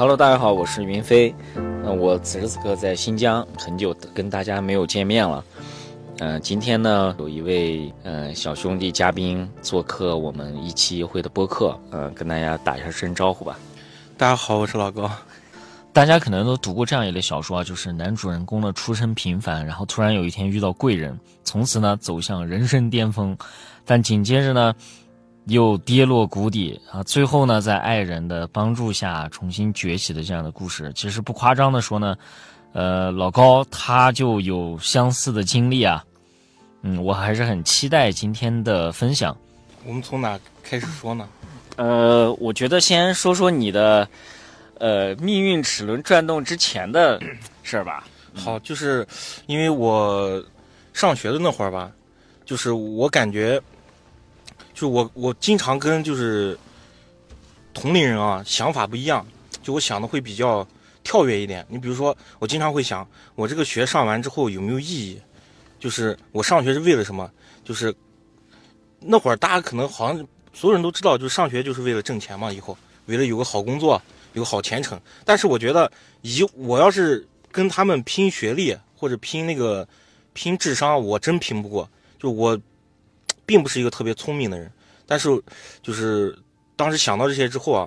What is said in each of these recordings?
Hello，大家好，我是云飞。那我此时此刻在新疆，很久跟大家没有见面了。嗯，今天呢，有一位嗯小兄弟嘉宾做客我们一期一会的播客，嗯，跟大家打一下声招呼吧。大家好，我是老高。大家可能都读过这样一类小说啊，就是男主人公的出身平凡，然后突然有一天遇到贵人，从此呢走向人生巅峰，但紧接着呢又跌落谷底啊，最后呢在爱人的帮助下重新崛起的这样的故事。其实不夸张的说呢，呃，老高他就有相似的经历啊。嗯，我还是很期待今天的分享。我们从哪开始说呢？呃，我觉得先说说你的。呃，命运齿轮转动之前的事儿吧。好，就是因为我上学的那会儿吧，就是我感觉，就我我经常跟就是同龄人啊想法不一样，就我想的会比较跳跃一点。你比如说，我经常会想，我这个学上完之后有没有意义？就是我上学是为了什么？就是那会儿大家可能好像所有人都知道，就是上学就是为了挣钱嘛，以后为了有个好工作。有个好前程，但是我觉得，以我要是跟他们拼学历或者拼那个拼智商，我真拼不过。就我，并不是一个特别聪明的人，但是就是当时想到这些之后啊，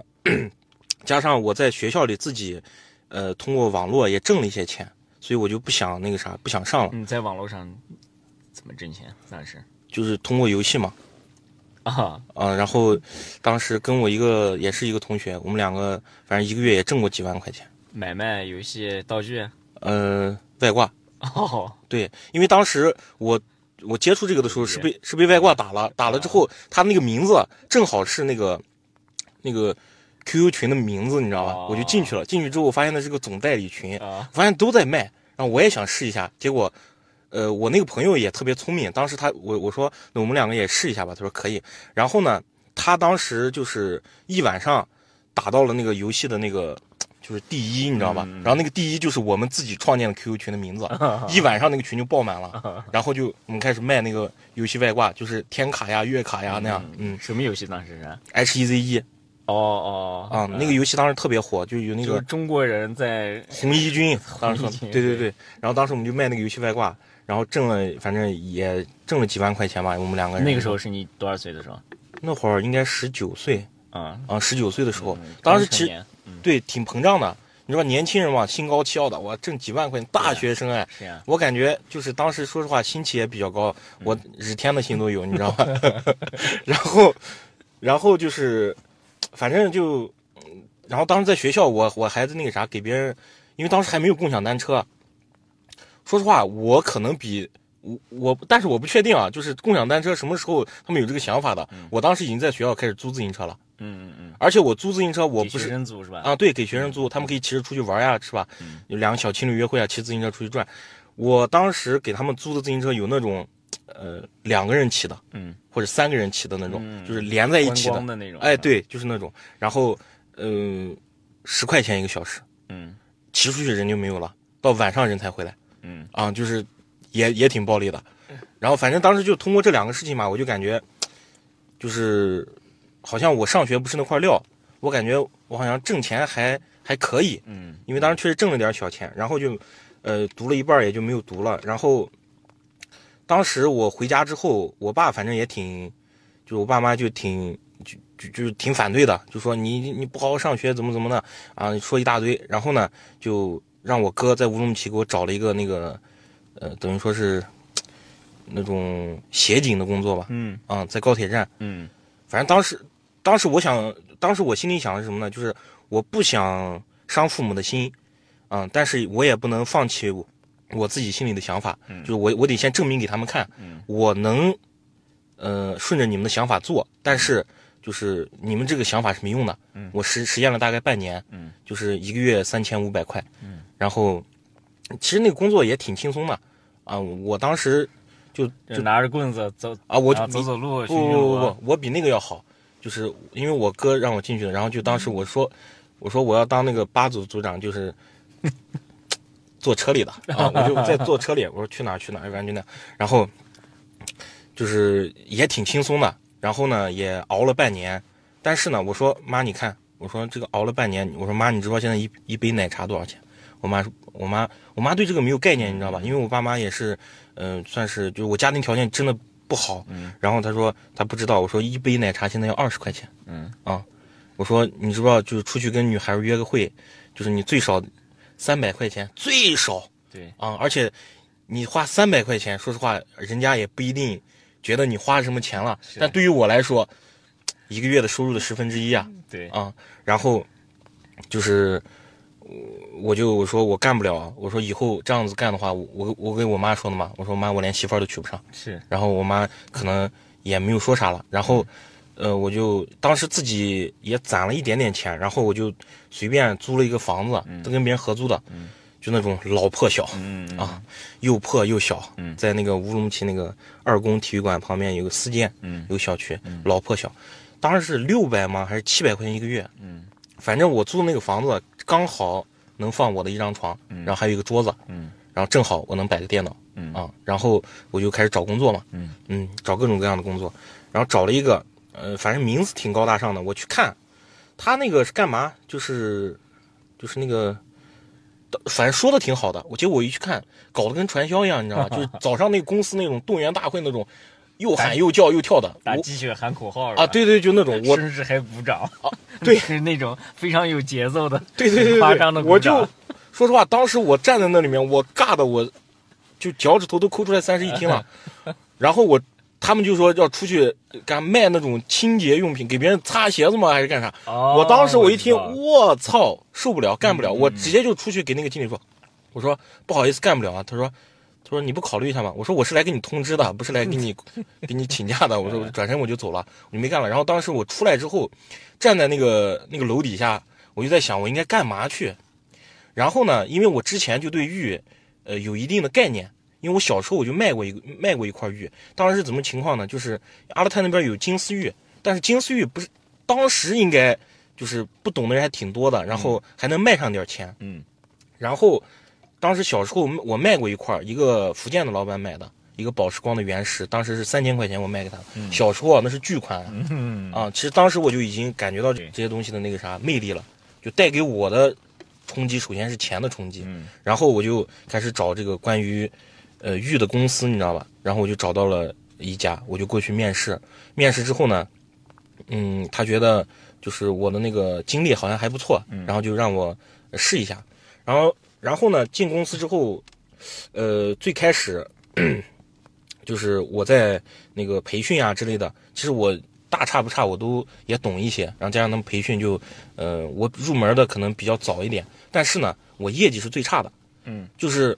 加上我在学校里自己，呃，通过网络也挣了一些钱，所以我就不想那个啥，不想上了。你在网络上怎么挣钱？当时就是通过游戏嘛。啊啊！然后，当时跟我一个也是一个同学，我们两个反正一个月也挣过几万块钱。买卖游戏道具？呃，外挂。哦，对，因为当时我我接触这个的时候是被是被外挂打了，打了之后他那个名字正好是那个那个 QQ 群的名字，你知道吧？我就进去了。进去之后，我发现那是个总代理群，发现都在卖，然后我也想试一下，结果。呃，我那个朋友也特别聪明，当时他我我说那我们两个也试一下吧，他说可以。然后呢，他当时就是一晚上打到了那个游戏的那个就是第一，你知道吧？然后那个第一就是我们自己创建的 QQ 群的名字，一晚上那个群就爆满了。然后就我们开始卖那个游戏外挂，就是天卡呀、月卡呀那样。嗯，什么游戏当时是？H E Z E。哦哦啊，那个游戏当时特别火，就有那个中国人在红衣军，当时对对对。然后当时我们就卖那个游戏外挂。然后挣了，反正也挣了几万块钱吧。我们两个人那个时候是你多少岁的时候？那会儿应该十九岁啊啊，十九岁的时候，当时其实对挺膨胀的。你知道年轻人嘛，心高气傲的，我挣几万块钱，大学生哎，我感觉就是当时说实话，心气也比较高，我日天的心都有，你知道吧？然后，然后就是，反正就，然后当时在学校，我我孩子那个啥给别人，因为当时还没有共享单车。说实话，我可能比我我，但是我不确定啊。就是共享单车什么时候他们有这个想法的？我当时已经在学校开始租自行车了。嗯嗯嗯。而且我租自行车，我不是学生租是吧？啊，对，给学生租，他们可以骑着出去玩呀，是吧？有两个小情侣约会啊，骑自行车出去转。我当时给他们租的自行车有那种，呃，两个人骑的，嗯，或者三个人骑的那种，就是连在一起的那种。哎，对，就是那种。然后，嗯，十块钱一个小时，嗯，骑出去人就没有了，到晚上人才回来。嗯啊，就是也也挺暴力的，然后反正当时就通过这两个事情嘛，我就感觉就是好像我上学不是那块料，我感觉我好像挣钱还还可以，嗯，因为当时确实挣了点小钱，然后就呃读了一半也就没有读了，然后当时我回家之后，我爸反正也挺，就我爸妈就挺就就就是挺反对的，就说你你不好好上学怎么怎么的啊，说一大堆，然后呢就。让我哥在乌鲁木齐给我找了一个那个，呃，等于说是那种协警的工作吧。嗯。啊，在高铁站。嗯。反正当时，当时我想，当时我心里想的是什么呢？就是我不想伤父母的心，啊，但是我也不能放弃我自己心里的想法。嗯。就是我，我得先证明给他们看，我能，呃，顺着你们的想法做，但是。就是你们这个想法是没用的，嗯，我实实验了大概半年，嗯，就是一个月三千五百块，嗯，然后其实那个工作也挺轻松的，啊，我当时就就拿着棍子走啊，我走走路，不不不不，我比那个要好，就是因为我哥让我进去的，然后就当时我说我说我要当那个八组组长，就是 坐车里的啊，我就在坐车里，我说去哪去哪，反正就那，然后就是也挺轻松的。然后呢，也熬了半年，但是呢，我说妈，你看我说这个熬了半年，我说妈，你知道现在一一杯奶茶多少钱？我妈说，我妈我妈对这个没有概念，你知道吧？因为我爸妈也是，嗯、算是就是我家庭条件真的不好，嗯。然后他说他不知道，我说一杯奶茶现在要二十块钱，嗯。啊，我说你知不知道，就是出去跟女孩约个会，就是你最少三百块钱，最少。对，啊，而且你花三百块钱，说实话，人家也不一定觉得你花什么钱了。但对于我来说，一个月的收入的十分之一啊。对，啊！然后就是我我就我说我干不了啊，我说以后这样子干的话，我我我跟我妈说的嘛，我说妈，我连媳妇儿都娶不上。是，然后我妈可能也没有说啥了，然后，呃，我就当时自己也攒了一点点钱，然后我就随便租了一个房子，都跟别人合租的，就那种老破小，嗯啊，又破又小，嗯在那个乌鲁木齐那个二宫体育馆旁边有个四间，嗯有个小区，老破小，当时是六百吗？还是七百块钱一个月？嗯，反正我租的那个房子刚好能放我的一张床，然后还有一个桌子，嗯然后正好我能摆个电脑，嗯啊，然后我就开始找工作嘛，嗯找各种各样的工作，然后找了一个，呃，反正名字挺高大上的，我去看，他那个是干嘛？就是就是那个。反正说的挺好的，我结果我一去看，搞得跟传销一样，你知道吗？就是早上那个公司那种动员大会那种，又喊又叫又跳的。我打鸡血喊口号啊，，对对，就那种我甚至还鼓掌，对是那种非常有节奏的，对对对对 夸张的对，我就说实话，当时我站在那里面，我尬的我，就脚趾头都抠出来三室一厅了。然后我他们就说要出去干卖那种清洁用品，给别人擦鞋子吗？还是干啥？哦我当时我一听，我操，受不了，干不了，嗯我直接就出去给那个经理说，我说不好意思，干不了啊。他说。他说：“你不考虑一下吗？”我说：“我是来给你通知的，不是来给你 给你请假的。”我说：“我转身我就走了，我就没干了。”然后当时我出来之后，站在那个那个楼底下，我就在想我应该干嘛去。然后呢，因为我之前就对玉，呃，有一定的概念，因为我小时候我就卖过一个卖过一块玉。当时是怎么情况呢？就是阿勒泰那边有金丝玉，但是金丝玉不是当时应该就是不懂的人还挺多的，然后还能卖上点钱。嗯然后当时小时候我卖过一块，一个福建的老板买的。一个宝石光的原石，当时是三千块钱，我卖给他。小时候啊，那是巨款啊，嗯啊，其实当时我就已经感觉到这这些东西的那个啥魅力了，就带给我的冲击，首先是钱的冲击，嗯然后我就开始找这个关于呃玉的公司，你知道吧？然后我就找到了一家，我就过去面试。面试之后呢，嗯，他觉得就是我的那个经历好像还不错，然后就让我呃试一下。然后然后呢，进公司之后，呃，最开始 就是我在那个培训啊之类的，其实我大差不差我都也懂一些，然后加上他们培训就，呃，我入门的可能比较早一点，但是呢，我业绩是最差的，嗯，就是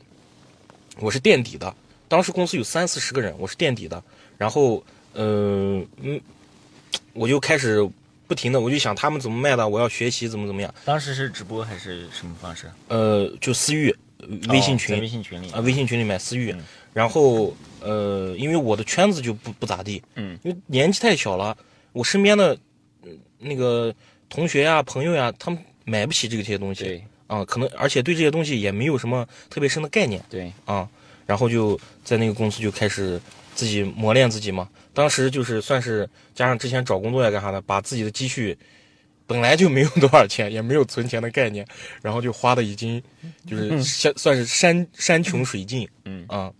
我是垫底的，当时公司有三四十个人，我是垫底的，然后，呃，嗯，我就开始不停的，我就想他们怎么卖的，我要学习怎么怎么样，当时是直播还是什么方式？呃，就私域，微信哦群，在微信群里。啊，微信群里买私域，嗯。然后呃，因为我的圈子就不不咋地，嗯，因为年纪太小了，我身边的嗯那个同学呀、朋友呀，他们买不起这个这些东西。对。啊，可能而且对这些东西也没有什么特别深的概念。对，啊，然后就在那个公司就开始自己磨练自己嘛，当时就是算是加上之前找工作呀干啥的，把自己的积蓄。本来就没有多少钱，也没有存钱的概念，然后就花的已经就是算算是山山穷水尽，嗯啊。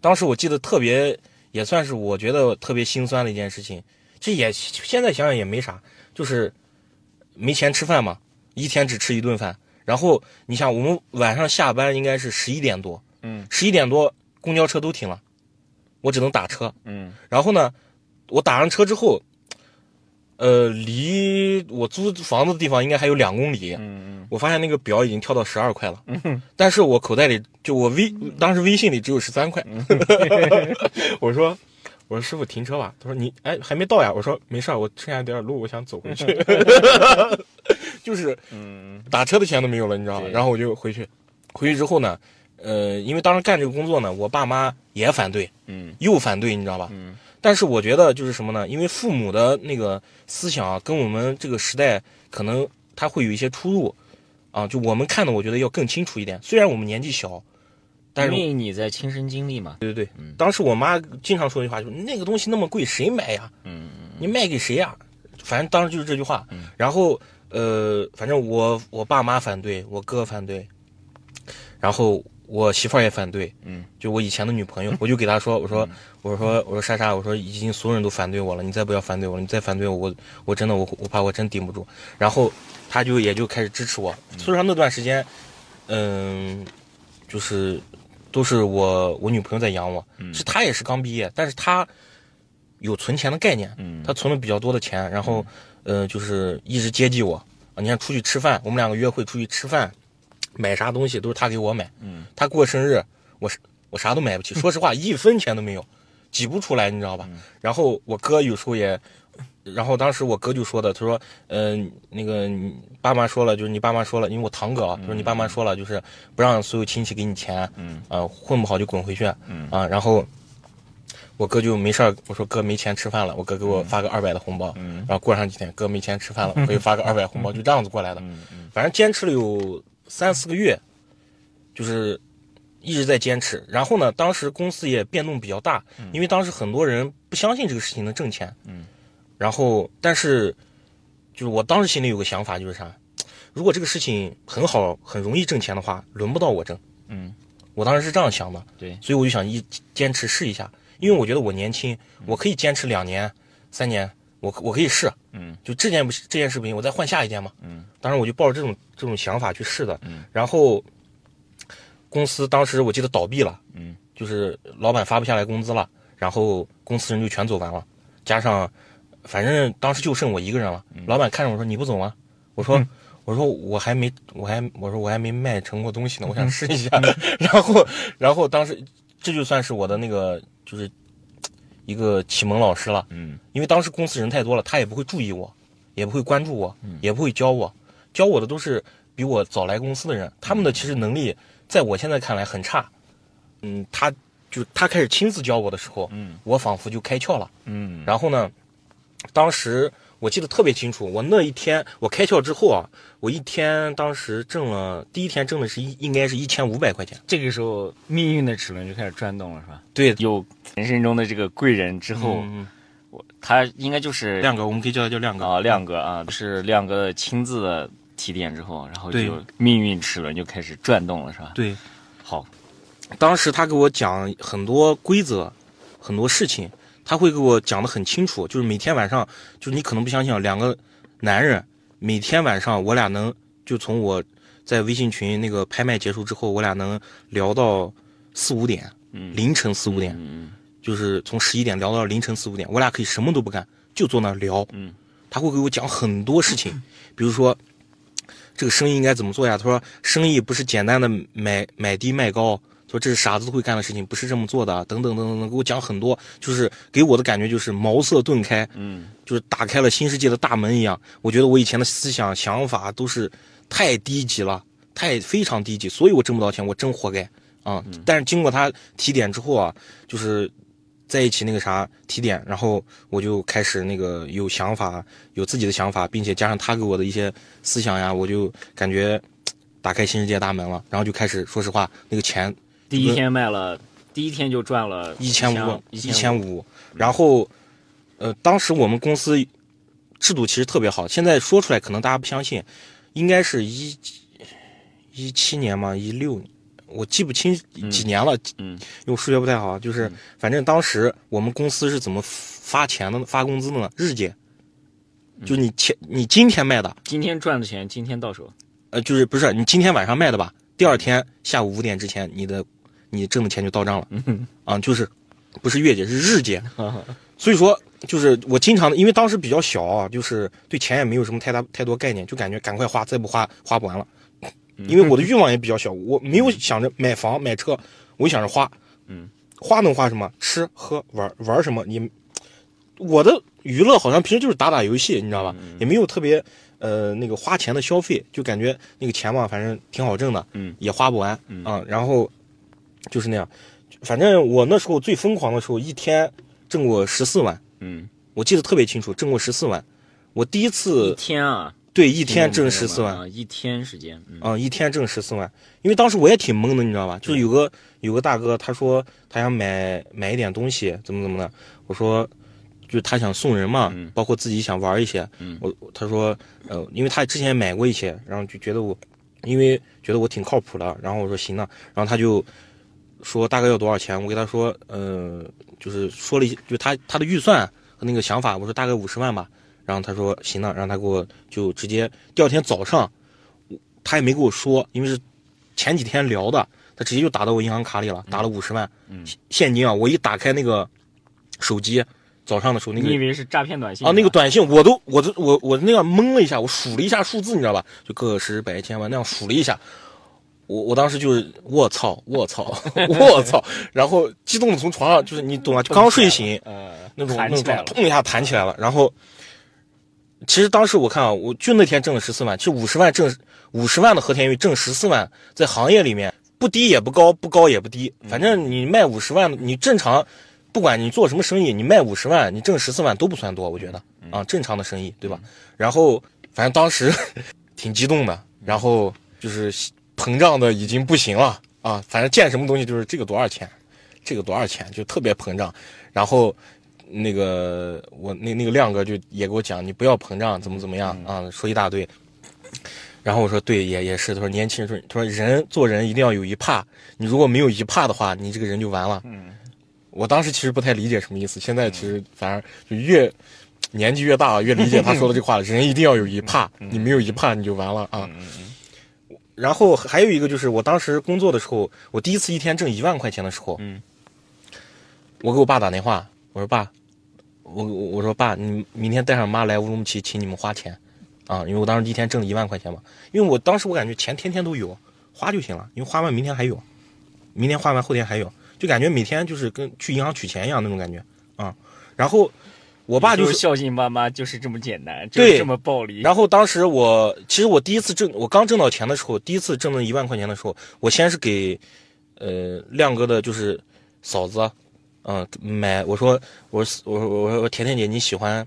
当时我记得特别，也算是我觉得特别心酸的一件事情。这也现在想想也没啥，就是没钱吃饭嘛，一天只吃一顿饭。然后你想，我们晚上下班应该是十一点多，嗯十一点多公交车都停了，我只能打车。嗯然后呢，我打上车之后，呃，离我租房子的地方应该还有两公里。嗯我发现那个表已经跳到十二块了，但是我口袋里就我微当时微信里只有十三块。我说我说师傅停车吧，他说你哎还没到呀，我说没事儿，我剩下点路，我想走回去，就是嗯打车的钱都没有了，你知道吗？然后我就回去，回去之后呢，呃，因为当时干这个工作呢，我爸妈也反对，嗯又反对，你知道吧？嗯但是我觉得就是什么呢？因为父母的那个思想啊，跟我们这个时代可能他会有一些出入，啊，就我们看的，我觉得要更清楚一点。虽然我们年纪小，但是因为你在亲身经历嘛，对对对，嗯当时我妈经常说一句话，就是那个东西那么贵，谁买呀？嗯你卖给谁呀？反正当时就是这句话。然后呃，反正我我爸妈反对，我哥反对，然后我媳妇儿也反对，嗯，就我以前的女朋友，我就给她说，我说我说我说莎莎，我说已经所有人都反对我了，你再不要反对我了，你再反对我，我我真的我我怕我真顶不住。然后她就也就开始支持我，所以说那段时间，嗯，就是都是我我女朋友在养我，是她也是刚毕业，但是她有存钱的概念，嗯。她存了比较多的钱，然后呃就是一直接济我。啊，你看出去吃饭，我们两个约会出去吃饭，买啥东西都是他给我买，嗯，他过生日，我是我啥都买不起，说实话 一分钱都没有，挤不出来，你知道吧？然后我哥有时候也。然后当时我哥就说的，他说，嗯、那个你爸妈说了，就是你爸妈说了，因为我堂哥啊，他说你爸妈说了，就是不让所有亲戚给你钱，嗯，啊、混不好就滚回去，嗯啊，然后我哥就没事儿，我说哥没钱吃饭了，我哥给我发个二百的红包，嗯。然后过上几天哥没钱吃饭了，我又发个二百红包，就这样子过来的，嗯。嗯。反正坚持了有三四个月，就是一直在坚持。然后呢，当时公司也变动比较大，因为当时很多人不相信这个事情能挣钱。嗯。然后，但是，就是我当时心里有个想法，就是啥？如果这个事情很好、很容易挣钱的话，轮不到我挣。嗯，我当时是这样想的，对，所以我就想一坚持试一下，因为我觉得我年轻，我可以坚持两年、三年，我我可以试。嗯，就这件不这件事不行，我再换下一件嘛。嗯，当时我就抱着这种这种想法去试的。嗯，然后公司当时我记得倒闭了。嗯，就是老板发不下来工资了，然后公司人就全走完了，加上反正当时就剩我一个人了。老板看着我说：“你不走吗？”我说：“我说我还没我还我说我还没卖成过东西呢，我想试一下。然后然后当时这就算是我的那个就是一个启蒙老师了。嗯因为当时公司人太多了，他也不会注意我，也不会关注我，也不会教我，教我的都是比我早来公司的人，他们的其实能力在我现在看来很差。嗯，他就他开始亲自教我的时候，嗯我仿佛就开窍了。嗯然后呢，当时我记得特别清楚，我那一天我开窍之后啊，我一天当时挣了，第一天挣的是一应该是一千五百块钱。这个时候命运的齿轮就开始转动了，是吧？对，有人生中的这个贵人之后，嗯，我他应该就是亮哥，我们可以叫他叫亮哥。啊，亮哥啊，是亮哥亲自的提点之后，然后对就命运齿轮就开始转动了，是吧？对，好，当时他给我讲很多规则，很多事情，他会给我讲的很清楚。就是每天晚上，就是你可能不相信啊，两个男人每天晚上我俩能就从我在微信群那个拍卖结束之后，我俩能聊到四五点，嗯凌晨四五点，嗯就是从十一点聊到凌晨四五点，我俩可以什么都不干，就坐那儿聊。嗯，他会给我讲很多事情，比如说这个生意应该怎么做呀？他说生意不是简单的买买低卖高，说这是傻子都会干的事情，不是这么做的，等等等等等，给我讲很多，就是给我的感觉就是茅塞顿开，嗯就是打开了新世界的大门一样。我觉得我以前的思想想法都是太低级了，太非常低级，所以我挣不到钱，我真活该啊！但是经过他提点之后啊，就是在一起那个啥提点，然后我就开始那个有想法，有自己的想法，并且加上他给我的一些思想呀，我就感觉打开新世界大门了。然后就开始，说实话，那个钱第一天卖了，第一天就赚了一千五，一一千五。然后，呃，当时我们公司制度其实特别好，现在说出来可能大家不相信，应该是一一七年嘛，一六，我记不清几年了，嗯因为我数学不太好，就是反正当时我们公司是怎么发钱的呢？发工资的呢？日结，就你前你今天卖的，今天赚的钱今天到手，呃，就是不是你今天晚上卖的吧？第二天下午五点之前，你的你挣的钱就到账了。啊，就是不是月结是日结。所以说，就是我经常的，因为当时比较小啊，就是对钱也没有什么太大太多概念，就感觉赶快花，再不花花不完了。因为我的欲望也比较小，我没有想着买房买车，我就想着花。嗯，花能花什么？吃喝玩玩什么？你我的娱乐好像平时就是打打游戏，你知道吧？也没有特别呃那个花钱的消费，就感觉那个钱嘛，反正挺好挣的，嗯，也花不完，嗯啊，然后就是那样。反正我那时候最疯狂的时候，一天挣过十四万，嗯，我记得特别清楚，挣过十四万。我第一一次天啊，对一天挣十四万，啊，一天时间，嗯啊、一天挣十四万，因为当时我也挺懵的，你知道吧？就是有个有个大哥，他说他想买买一点东西，怎么怎么的，我说就是他想送人嘛，嗯包括自己想玩一些。嗯我他说，呃，因为他之前买过一些，然后就觉得我，因为觉得我挺靠谱的，然后我说行了，然后他就说大概要多少钱，我给他说，呃，就是说了一，就他他的预算和那个想法，我说大概五十万吧，然后他说行了，让他给我就直接第二天早上，他也没跟我说，因为是前几天聊的，他直接就打到我银行卡里了，打了五十万，嗯现金啊，我一打开那个手机，早上的时候那个你以为是诈骗短信啊，那个短短信我都我都我我那样懵了一下，我数了一下数字，你知道吧？就个十百千万那样数了一下，我我当时就是我操我操我操，然后激动的从床上就是你懂吗？就刚睡醒呃那种那种砰一下弹起来了，然后其实当时我看啊，我就那天挣了十四万，其实五十万挣五十万的和田玉挣十四万，在行业里面不低也不高，不高也不低，反正你卖五十万，你正常。不管你做什么生意，你卖五十万，你挣十四万都不算多，我觉得啊，正常的生意，对吧？然后反正当时 挺激动的，然后就是膨胀的已经不行了啊，反正见什么东西就是这个多少钱，这个多少钱，就特别膨胀。然后那个我那那个亮哥就也给我讲，你不要膨胀，怎么怎么样啊，说一大堆。然后我说对，也也是，他说年轻人说，他说人做人一定要有一怕，你如果没有一怕的话，你这个人就完了。嗯我当时其实不太理解什么意思，现在其实反而就越年纪越大，越理解他说的这话。人一定要有一怕，你没有一怕你就完了啊。嗯嗯然后还有一个就是我当时工作的时候，我第一次一天挣一万块钱的时候，嗯，我给我爸打电话，我说爸，我我我说爸，你明天带上妈来乌鲁木齐，请你们花钱，啊，因为我当时第一天挣了一万块钱嘛，因为我当时我感觉钱天天都有，花就行了，因为花完明天还有，明天花完后天还有，就感觉每天就是跟去银行取钱一样那种感觉。啊。然后我爸就是孝敬妈妈就是这么简单，就这么暴力。然后当时我其实我第一次挣，我刚挣到钱的时候，第一次挣了一万块钱的时候，我先是给呃亮哥的就是嫂子，嗯、买我说我说我说我说甜甜姐你喜欢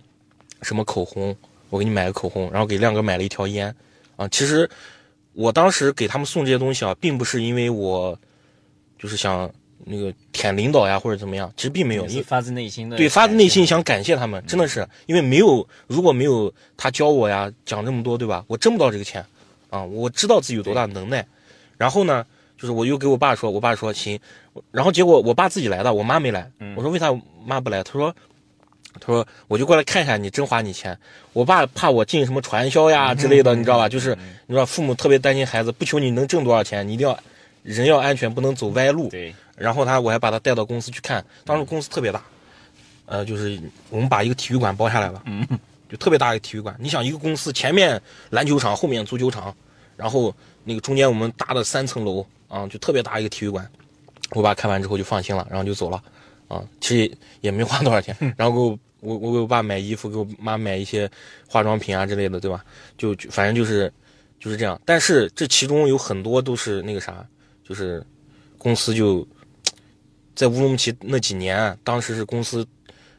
什么口红，我给你买个口红，然后给亮哥买了一条烟，啊，其实我当时给他们送这些东西啊，并不是因为我就是想那个舔领导呀或者怎么样，其实并没有，你发自内心的，对，发自内心想感谢他们，真的是因为没有，如果没有他教我呀，讲这么多，对吧？我挣不到这个钱，啊，我知道自己有多大能耐。然后呢，就是我又给我爸说，我爸说行，然后结果我爸自己来的，我妈没来。我说为啥妈不来？他说，他说我就过来看一下你，真花你钱。我爸怕我进什么传销呀之类的，你知道吧？就是你知道父母特别担心孩子，不求你能挣多少钱，你一定要人要安全，不能走歪路。对，然后他我还把他带到公司去看，当时公司特别大，呃，就是我们把一个体育馆包下来了，嗯，就特别大一个体育馆。你想一个公司前面篮球场，后面足球场，然后那个中间我们搭的三层楼啊，就特别大一个体育馆。我爸看完之后就放心了，然后就走了，啊，其实也也没花多少钱，然后给我我我给我爸买衣服，给我妈买一些化妆品啊之类的，对吧？就就反正就是就是这样。但是这其中有很多都是那个啥，就是公司就在乌鲁木齐那几年，当时是公司，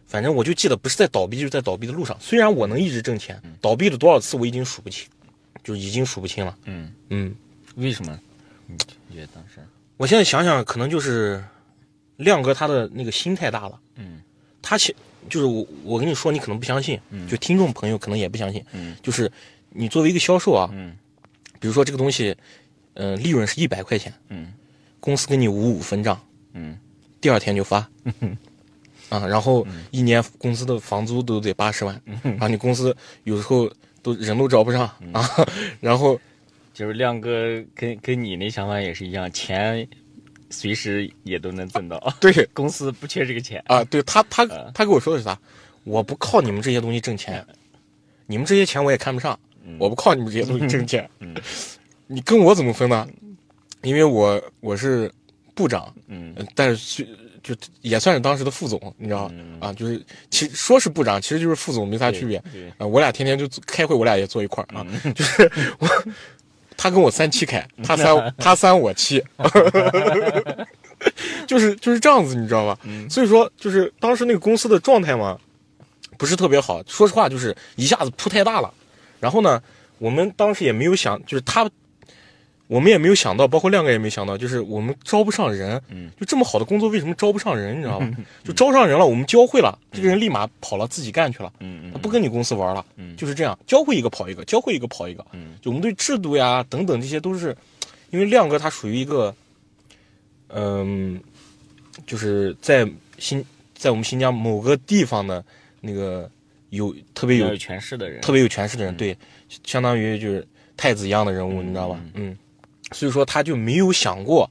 反正我就记得不是在倒闭，就是在倒闭的路上。虽然我能一直挣钱，倒闭了多少次我已经数不清，就已经数不清了。嗯，嗯，为什么？你觉得当时？我现在想想，可能就是亮哥他的那个心太大了。嗯他其就是我，我跟你说，你可能不相信，嗯就听众朋友可能也不相信，嗯就是你作为一个销售啊，嗯比如说这个东西，呃，利润是一百块钱，嗯公司给你五五分账，嗯第二天就发，啊，然后一年公司的房租都得八十万，然后你公司有时候都人都招不上。啊，然后就是亮哥跟跟你那想法也是一样，钱随时也都能挣到，对。公司不缺这个钱。啊，对他他呃他跟我说的是啥？我不靠你们这些东西挣钱，你们这些钱我也看不上，我不靠你们这些东西挣钱，嗯。你跟我怎么分呢？因为我我是部长，嗯呃但是是就也算是当时的副总，你知道吗？嗯啊，就是其实说是部长，其实就是副总，没啥区别。对，啊，我俩天天就开会，我俩也坐一块儿啊，就是我，他跟我三七开，他三他三我七，就是就是这样子，你知道吧？所以说，就是当时那个公司的状态嘛，不是特别好。说实话，就是一下子铺太大了。然后呢，我们当时也没有想，就是他我们也没有想到，包括亮哥也没想到，就是我们招不上人，嗯，就这么好的工作为什么招不上人？你知道吧？就招上人了，我们教会了，这个人立马跑了自己干去了，嗯他不跟你公司玩了，嗯。就是这样，教会一个跑一个，教会一个跑一个，嗯。就我们对制度呀等等这些都是，因为亮哥他属于一个，嗯，就是在新在我们新疆某个地方的那个有特别有权势的人，特别有权势的人，嗯对，相当于就是太子一样的人物，嗯。你知道吧？嗯，所以说他就没有想过，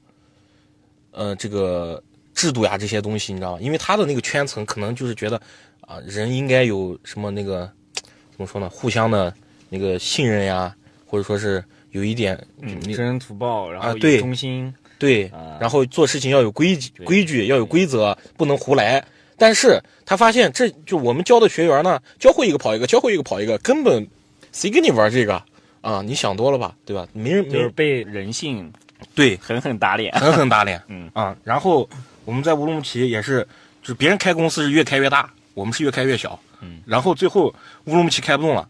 呃，这个制度呀这些东西，你知道吗？因为他的那个圈层可能就是觉得啊、人应该有什么那个怎么说呢，互相的那个信任呀，或者说是有一点，嗯，你知恩图报，然后对忠心，对啊，然后做事情要有规矩规矩，要有规则，不能胡来。但是他发现，这就我们教的学员呢，教会一个跑一个，教会一个跑一个，根本谁跟你玩这个啊？你想多了吧，对吧？没人就是被人性对，狠狠打脸。狠狠打脸。嗯啊，然后我们在乌鲁木齐也是，就是别人开公司是越开越大，我们是越开越小。嗯，然后最后乌鲁木齐开不动了，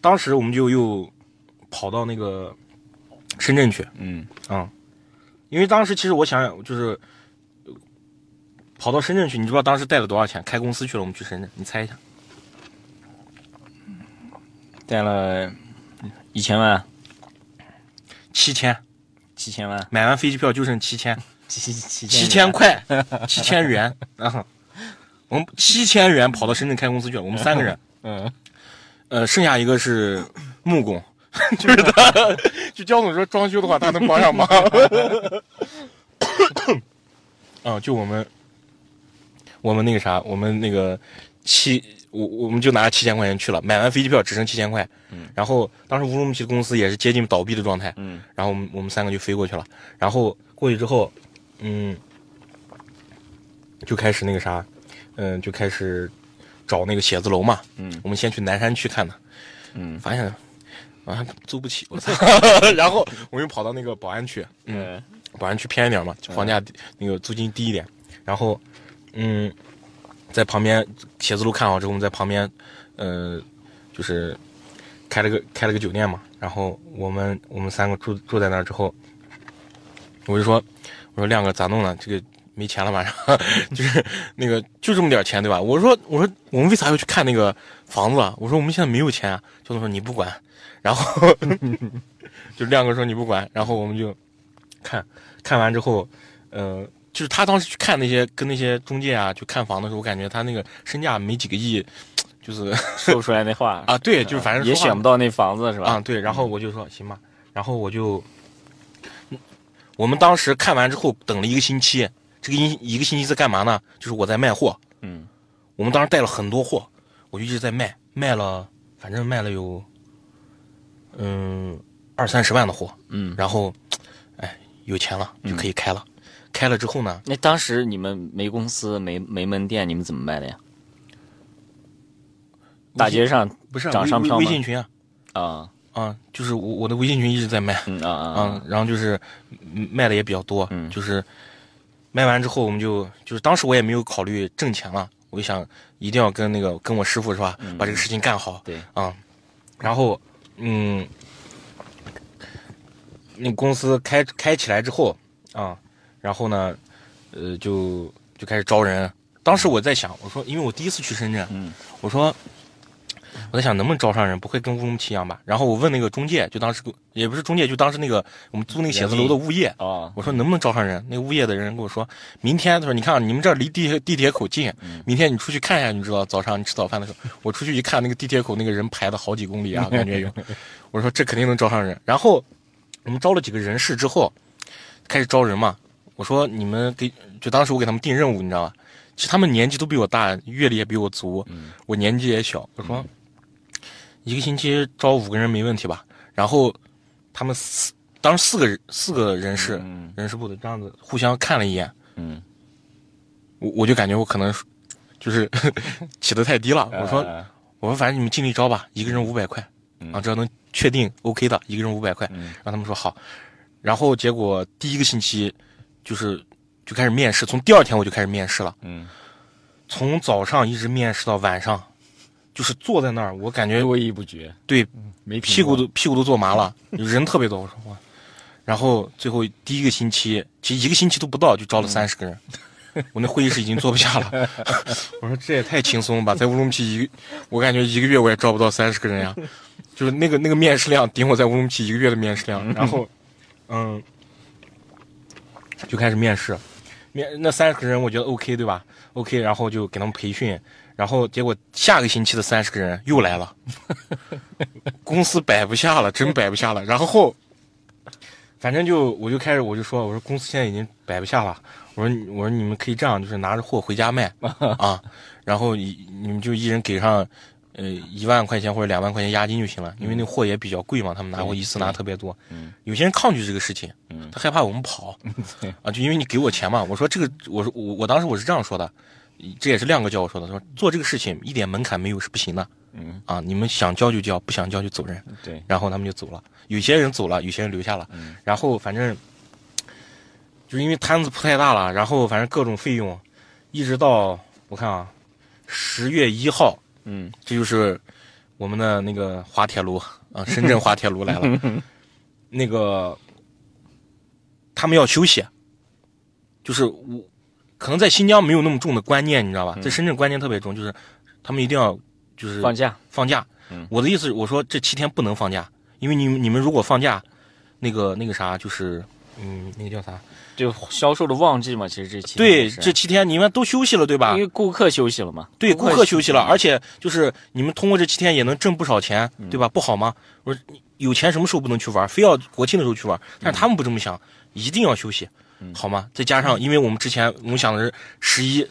当时我们就又跑到那个深圳去。嗯啊、因为当时其实我想想，就是呃跑到深圳去，你知道当时带了多少钱？开公司去了，我们去深圳，你猜一下？带了一千万、七千，七千万、买完飞机票就剩七千，七 七七千块，七千元。啊！我们七千元跑到深圳开公司去了，我们三个人，嗯。呃，剩下一个是木工，就是他，就焦总说装修的话，他能帮上忙。啊，就我们，我们那个啥，我们那个七，我我们就拿七千块钱去了，买完飞机票只剩七千块。嗯。然后当时乌鲁木齐公司也是接近倒闭的状态，嗯然后我们我们三个就飞过去了。然后过去之后，嗯，就开始那个啥，嗯，就开始找那个写字楼嘛。嗯我们先去南山区看的，嗯发现啊租不起，我操！然后我们又跑到那个宝安区，嗯，嗯宝安区偏一点嘛，就房价低那个租金低一点。然后，嗯，在旁边写字楼看好之后，我们在旁边，呃，就是开了个开了个酒店嘛。然后我们我们三个住住在那儿之后，我就说我说亮哥咋弄呢？这个没钱了晚上，就是 那个就这么点钱对吧？我说我说我们为啥要去看那个房子啊？我说我们现在没有钱啊。教授说你不管，然后 就亮哥说你不管，然后我们就看看完之后，呃，就是他当时去看那些跟那些中介啊去看房的时候，我感觉他那个身价没几个亿，就是 说不出来那话啊，对，就是反正也选不到那房子是吧？啊，对，然后我就说行吧，然后我就，嗯我们当时看完之后等了一个星期，这个一一个星期在干嘛呢？就是我在卖货，嗯我们当时带了很多货，我就一直在卖，卖了反正卖了有，嗯二三十万的货，嗯。然后，哎，有钱了就可以开了，开了之后呢，那当时你们没公司没没门店，你们怎么卖的呀？大街上不是涨上票吗？微信群啊。啊，啊，就是我我的微信群一直在卖，嗯啊啊然后就是嗯卖的也比较多，嗯。就是卖完之后，我们就就是当时我也没有考虑挣钱了，我就想一定要跟那个跟我师傅是吧，嗯。把这个事情干好。对，啊，然后嗯，那公司开开起来之后啊，然后呢，呃，就就开始招人。当时我在想，我说，因为我第一次去深圳，嗯我说我在想能不能招上人，不会跟乌鲁木齐一样吧？然后我问那个中介，就当时也不是中介，就当时那个我们租那个写字楼的物业，啊，我说能不能招上人？那个物业的人跟我说，明天他说你看啊你们这儿离地铁地铁口近，嗯明天你出去看一下，你知道早上你吃早饭的时候，我出去一看，那个地铁口那个人排的好几公里啊，感觉有。我说这肯定能招上人。然后我们招了几个人事之后，开始招人嘛。我说你们给，就当时我给他们定任务，你知道吧？其实他们年纪都比我大，阅历也比我足，嗯我年纪也小。我说一个星期招五个人没问题吧？然后他们四，当时四个人四个人事，嗯人事部的这样子互相看了一眼，嗯，我我就感觉我可能就是 起得太低了。我说呃我说反正你们尽力招吧，一个人五百块嗯啊，只要能确定 OK 的，一个人五百块，嗯让他们说好。然后结果第一个星期就是就开始面试，从第二天我就开始面试了，嗯，从早上一直面试到晚上，就是坐在那儿，我感觉络绎不绝，对没屁股都屁股都坐麻了，人特别多。我说哇，然后最后第一个星期，其实一个星期都不到就招了三十个人，我那会议室已经坐不下了。我说这也太轻松了吧，在乌鲁木齐一，我感觉一个月我也招不到三十个人呀，就是那个那个面试量顶我在乌鲁木齐一个月的面试量。然后，嗯，就开始面试，面那三十个人我觉得 OK 对吧？OK，然后就给他们培训。然后结果下个星期的三十个人又来了，公司摆不下了，真摆不下了。然后，反正就我就开始我就说，我说公司现在已经摆不下了。我说我说你们可以这样，就是拿着货回家卖 啊，然后你你们就一人给上呃一万块钱或者两万块钱押金就行了，因为那货也比较贵嘛，他们拿货一次拿特别多。嗯有些人抗拒这个事情，他害怕我们跑 啊，就因为你给我钱嘛。我说这个，我说我我当时我是这样说的。这也是亮哥教我说的，说做这个事情一点门槛没有是不行的。嗯啊，你们想交就交，不想交就走人。对，然后他们就走了，有些人走了，有些人留下了。嗯，然后反正就是因为摊子铺太大了，然后反正各种费用，一直到我看啊，十月一号，嗯，这就是我们的那个滑铁卢啊，深圳滑铁卢来了，那个他们要休息，就是我。可能在新疆没有那么重的观念，你知道吧？在深圳观念特别重，就是他们一定要就是放假放假。我的意思，我说这七天不能放假，因为你你们如果放假，那个那个啥，就是嗯，那个叫啥？就销售的旺季嘛。其实这七对这七天你们都休息了，对吧？因为顾客休息了嘛。对，顾客休息了，而且就是你们通过这七天也能挣不少钱，对吧？不好吗？我说有钱什么时候不能去玩？非要国庆的时候去玩？但是他们不这么想，一定要休息。好吗？再加上，因为我们之前我们想的是十一、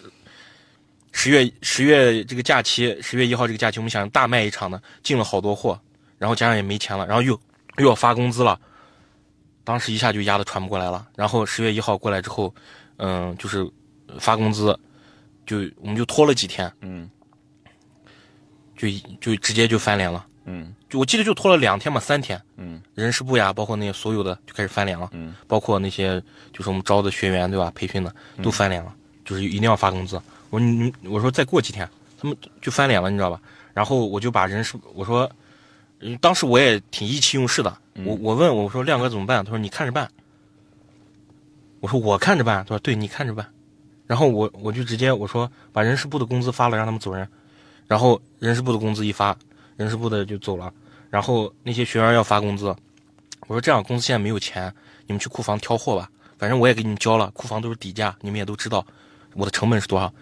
十月、十月这个假期，十月一号这个假期，我们想大卖一场的，进了好多货，然后加上也没钱了，然后又又要发工资了，当时一下就压得喘不过来了。然后十月一号过来之后，嗯，就是发工资，就我们就拖了几天，嗯，就就直接就翻脸了。嗯，就我记得就拖了两天嘛，三天。嗯，人事部呀，包括那些所有的就开始翻脸了。嗯，包括那些就是我们招的学员对吧，培训的都翻脸了，就是一定要发工资。我说你，我说再过几天，他们就翻脸了，你知道吧？然后我就把人事，我说，当时我也挺意气用事的。我我问我说亮哥怎么办？他说你看着办。我说我看着办。他说对你看着办。然后我我就直接我说把人事部的工资发了，让他们走人。然后人事部的工资一发。人事部的就走了，然后那些学员要发工资，我说这样公司现在没有钱，你们去库房挑货吧，反正我也给你们交了，库房都是底价，你们也都知道我的成本是多少，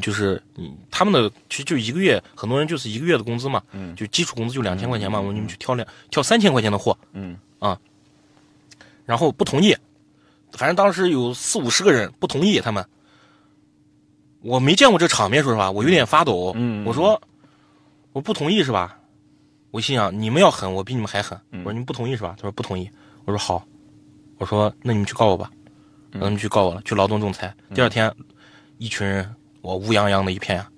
就是你他们的其实就一个月，很多人就是一个月的工资嘛，嗯，就基础工资就两千块钱嘛，我说你们去挑两挑三千块钱的货，嗯啊，然后不同意，反正当时有四五十个人不同意，他们，我没见过这场面，说实话，我有点发抖，嗯，我说我不同意是吧？我心想，你们要狠，我比你们还狠。我说你们不同意是吧？他说不同意。我说好。我说那你们去告我吧。让他们去告我了，去劳动仲裁。第二天，一群人，我乌泱泱的一片呀，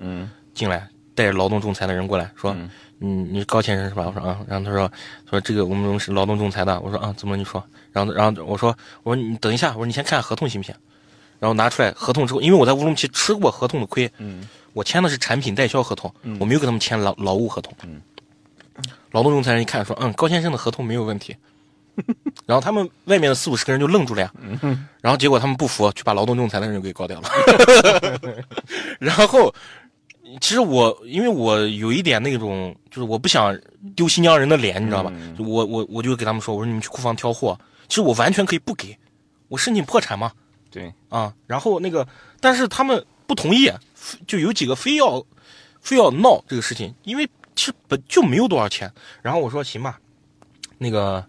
进来带着劳动仲裁的人过来，说，嗯，你是高先生是吧？我说啊。然后他说，说这个我们是劳动仲裁的。我说啊，怎么你说？然后然后我说，我说你等一下，我说你先看合同行不行？然后拿出来合同之后，因为我在乌鲁木齐吃过合同的亏，嗯我签的是产品代销合同，我没有跟他们签劳劳务合同。劳动仲裁人一看说：“嗯，高先生的合同没有问题。” 然后他们外面的四五十个人就愣住了呀。然后结果他们不服，去把劳动仲裁的人给告掉了。然后，其实我因为我有一点那种，就是我不想丢新疆人的脸，你知道吧？我我我就给他们说：“我说你们去库房挑货，其实我完全可以不给，我申请破产嘛。”对啊，然后那个，但是他们不同意，就有几个非要非要闹这个事情，因为。其实本就没有多少钱，然后我说行吧，那个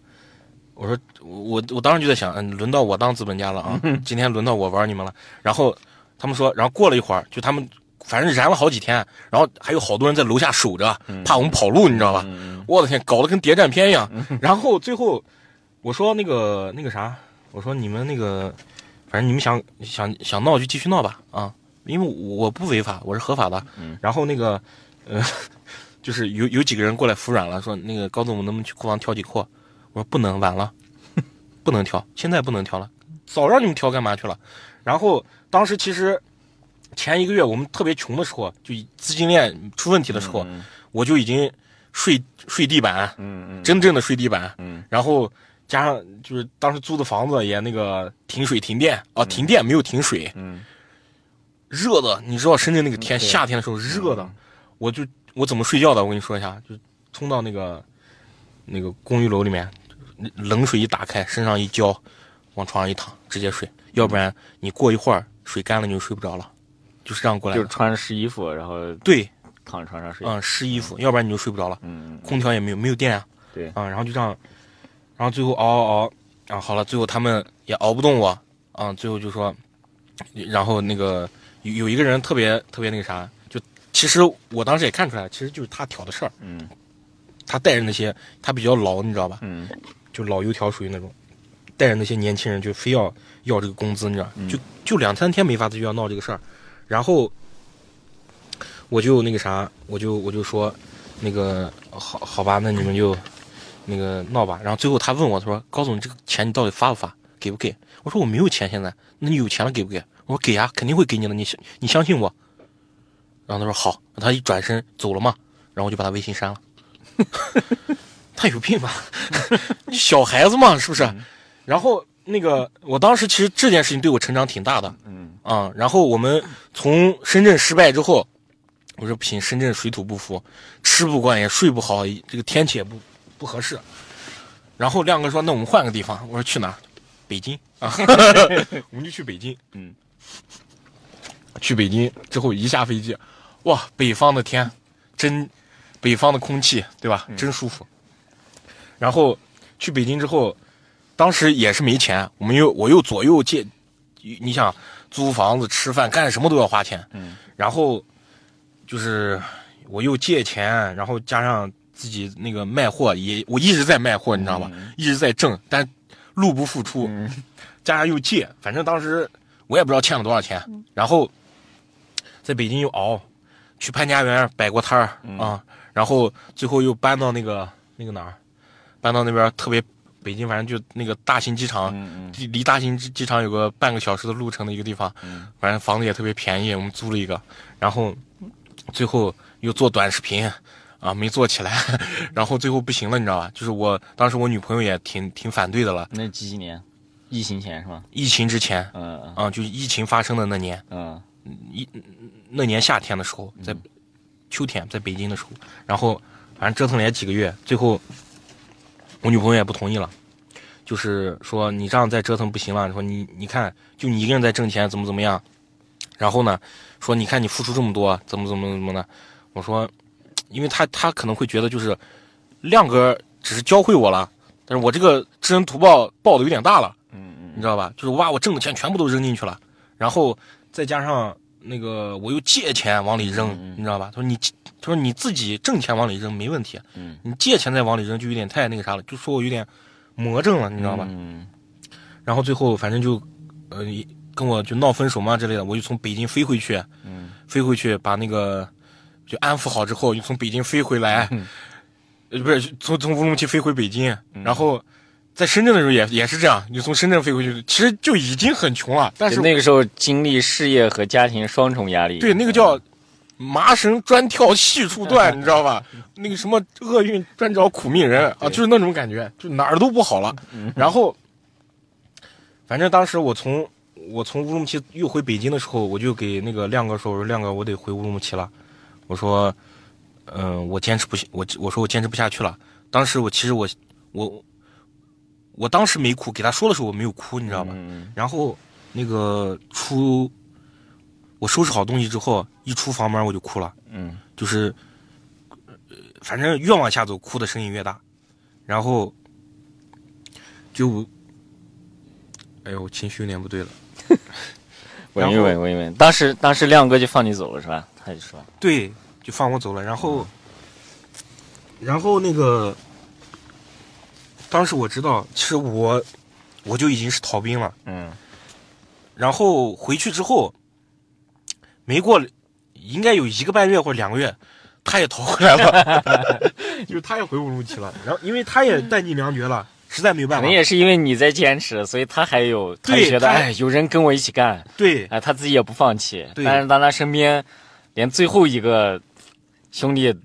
我说我我当时就在想，嗯，轮到我当资本家了啊，今天轮到我玩你们了。然后他们说，然后过了一会儿，就他们反正燃了好几天，然后还有好多人在楼下守着，怕我们跑路，你知道吧？我的天，搞得跟谍战片一样。然后最后我说那个那个啥，我说你们那个，反正你们想想想闹就继续闹吧啊，因为我不违法，我是合法的。然后那个呃。就是有有几个人过来服软了，说那个高总，我能不能去库房挑几个货？我说不能，晚了，不能调，现在不能调了，早让你们调干嘛去了？然后当时其实前一个月我们特别穷的时候，就资金链出问题的时候，我就已经睡睡地板，嗯嗯，真正的睡地板，嗯，然后加上就是当时租的房子也那个停水停电啊，停电没有停水，嗯，热的，你知道深圳那个天，对夏天的时候热的嗯，我就我怎么睡觉的？我跟你说一下，就冲到那个那个公寓楼里面，冷水一打开，身上一浇，往床上一躺，直接睡。要不然你过一会儿水干了你就睡不着了，就是这样过来。就是穿着湿衣服，然后对，躺床上睡。嗯，湿衣服，要不然你就睡不着了。嗯，嗯空调也没有没有电啊。对嗯、然后就这样，然后最后熬熬熬，啊，好了，最后他们也熬不动我，啊，最后就说，然后那个有有一个人特别特别那个啥，就其实我当时也看出来，其实就是他挑的事儿，嗯他带着那些他比较老，你知道吧？嗯就老油条属于那种，带着那些年轻人就非要要这个工资，你知道，嗯就就两三天没法子就要闹这个事儿，然后我就那个啥，我就我就说，那个好好吧，那你们就那个闹吧。然后最后他问我，他说高总，你这个钱你到底发不发，给不给？我说我没有钱现在，那你有钱了给不给？我说给呀，肯定会给你的，你相你相信我。然后他说好，他一转身走了嘛，然后我就把他微信删了。他有病吧？你小孩子嘛，是不是？然后那个，我当时其实这件事情对我成长挺大的嗯啊、然后我们从深圳失败之后，我说不行，深圳水土不服，吃不惯也睡不好，这个天气也不不合适。然后亮哥说：“那我们换个地方。”我说：“去哪？北京啊，我们就去北京。”嗯，去北京之后一下飞机，哇，北方的天真，北方的空气对吧？真舒服。然后去北京之后，当时也是没钱，我们又我又左右借，你想租房子、吃饭、干什么都要花钱。嗯。然后就是我又借钱，然后加上自己那个卖货也，我一直在卖货，你知道吧？一直在挣，但入不敷出，嗯加上又借，反正当时我也不知道欠了多少钱。然后在北京又熬，去潘家园摆过摊儿、啊，然后最后又搬到那个那个哪儿，搬到那边特别北京，反正就那个大型机场，嗯离离大型机机场有个半个小时的路程的一个地方，嗯反正房子也特别便宜，我们租了一个，然后最后又做短视频。啊，没做起来，然后最后不行了，你知道吧？就是我当时我女朋友也挺挺反对的了。那几几年？疫情前是吧？疫情之前，嗯啊，就疫情发生的那年，嗯一那年夏天的时候，在秋天在北京的时候，然后反正折腾了也几个月，最后我女朋友也不同意了，就是说你这样再折腾不行了，说你你看就你一个人在挣钱怎么怎么样，然后呢说你看你付出这么多怎么怎么怎么的，我说，因为他他可能会觉得就是亮哥只是教会我了，但是我这个知恩图报报的有点大了。嗯嗯你知道吧？就是我把我挣的钱全部都扔进去了，然后再加上那个我又借钱往里扔，你知道吧？他说你，他说你自己挣钱往里扔没问题，嗯，你借钱再往里扔就有点太那个啥了，就说我有点魔怔了，你知道吧？嗯。然后最后反正就，呃，跟我就闹分手嘛之类的，我就从北京飞回去，嗯。飞回去把那个就安抚好之后，又从北京飞回来，呃，不是从从乌鲁木齐飞回北京，然后在深圳的时候也也是这样，你从深圳飞回去，其实就已经很穷了，但是那个时候经历事业和家庭双重压力。对那个叫麻绳专挑细处断，你知道吧？那个什么厄运专找苦命人啊，就是那种感觉，就哪儿都不好了。然后，反正当时我从我从乌鲁木齐又回北京的时候，我就给那个亮哥说：“我说亮哥，我得回乌鲁木齐了。”我说：“嗯、我坚持不，我我说我坚持不下去了。”当时我其实我我我当时没哭，给他说的时候我没有哭，你知道吧？嗯然后那个出，我收拾好东西之后，一出房门我就哭了，嗯就是，呃反正越往下走，哭的声音越大，然后就，哎呦，情绪有点不对了。稳一稳，稳一稳。当时当时亮哥就放你走了是吧？他就说，对，就放我走了。然后，然后那个，当时我知道，其实我我就已经是逃兵了。嗯然后回去之后，没过应该有一个半月或者两个月，他也逃回来了，就是他也回乌鲁木齐了。然后因为他也弹尽粮绝了，实在没有办法可能。也是因为你在坚持，所以他还有，他就觉得哎，有人跟我一起干，对哎，他自己也不放弃。对但是当他身边连最后一个兄弟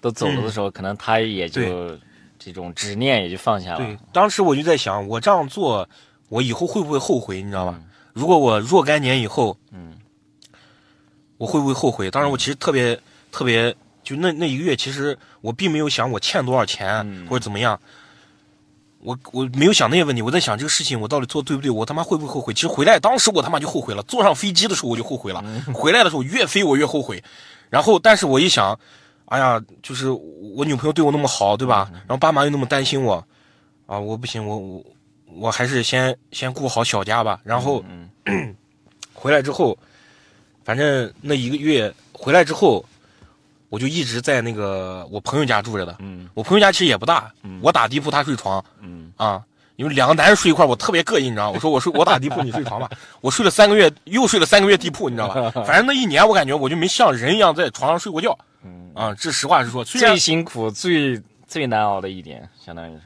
都走了的时候，可能他也就这种执念也就放下了。对，当时我就在想，我这样做，我以后会不会后悔？你知道吧？如果我若干年以后，嗯，我会不会后悔？当然，我其实特别特别，就那那一个月，其实我并没有想我欠多少钱、嗯或者怎么样。我我没有想那些问题，我在想这个事情我到底做对不对？我他妈会不会后悔？其实回来当时我他妈就后悔了，坐上飞机的时候我就后悔了，回来的时候越飞我越后悔。然后，但是我一想，哎呀，就是我女朋友对我那么好，对吧？然后爸妈又那么担心我，啊，我不行，我我我还是先先顾好小家吧。然后、嗯 回来之后，反正那一个月回来之后，我就一直在那个我朋友家住着的。嗯我朋友家其实也不大，嗯我打地铺，他睡床嗯啊。因为两个男人睡一块，我特别膈应，你知道吗？我说我睡我打地铺，你睡床吧。我睡了三个月，又睡了三个月地铺，你知道吧？反正那一年我感觉我就没像人一样在床上睡过觉嗯，啊。这实话实说，虽然最辛苦、最最难熬的一点，相当于是，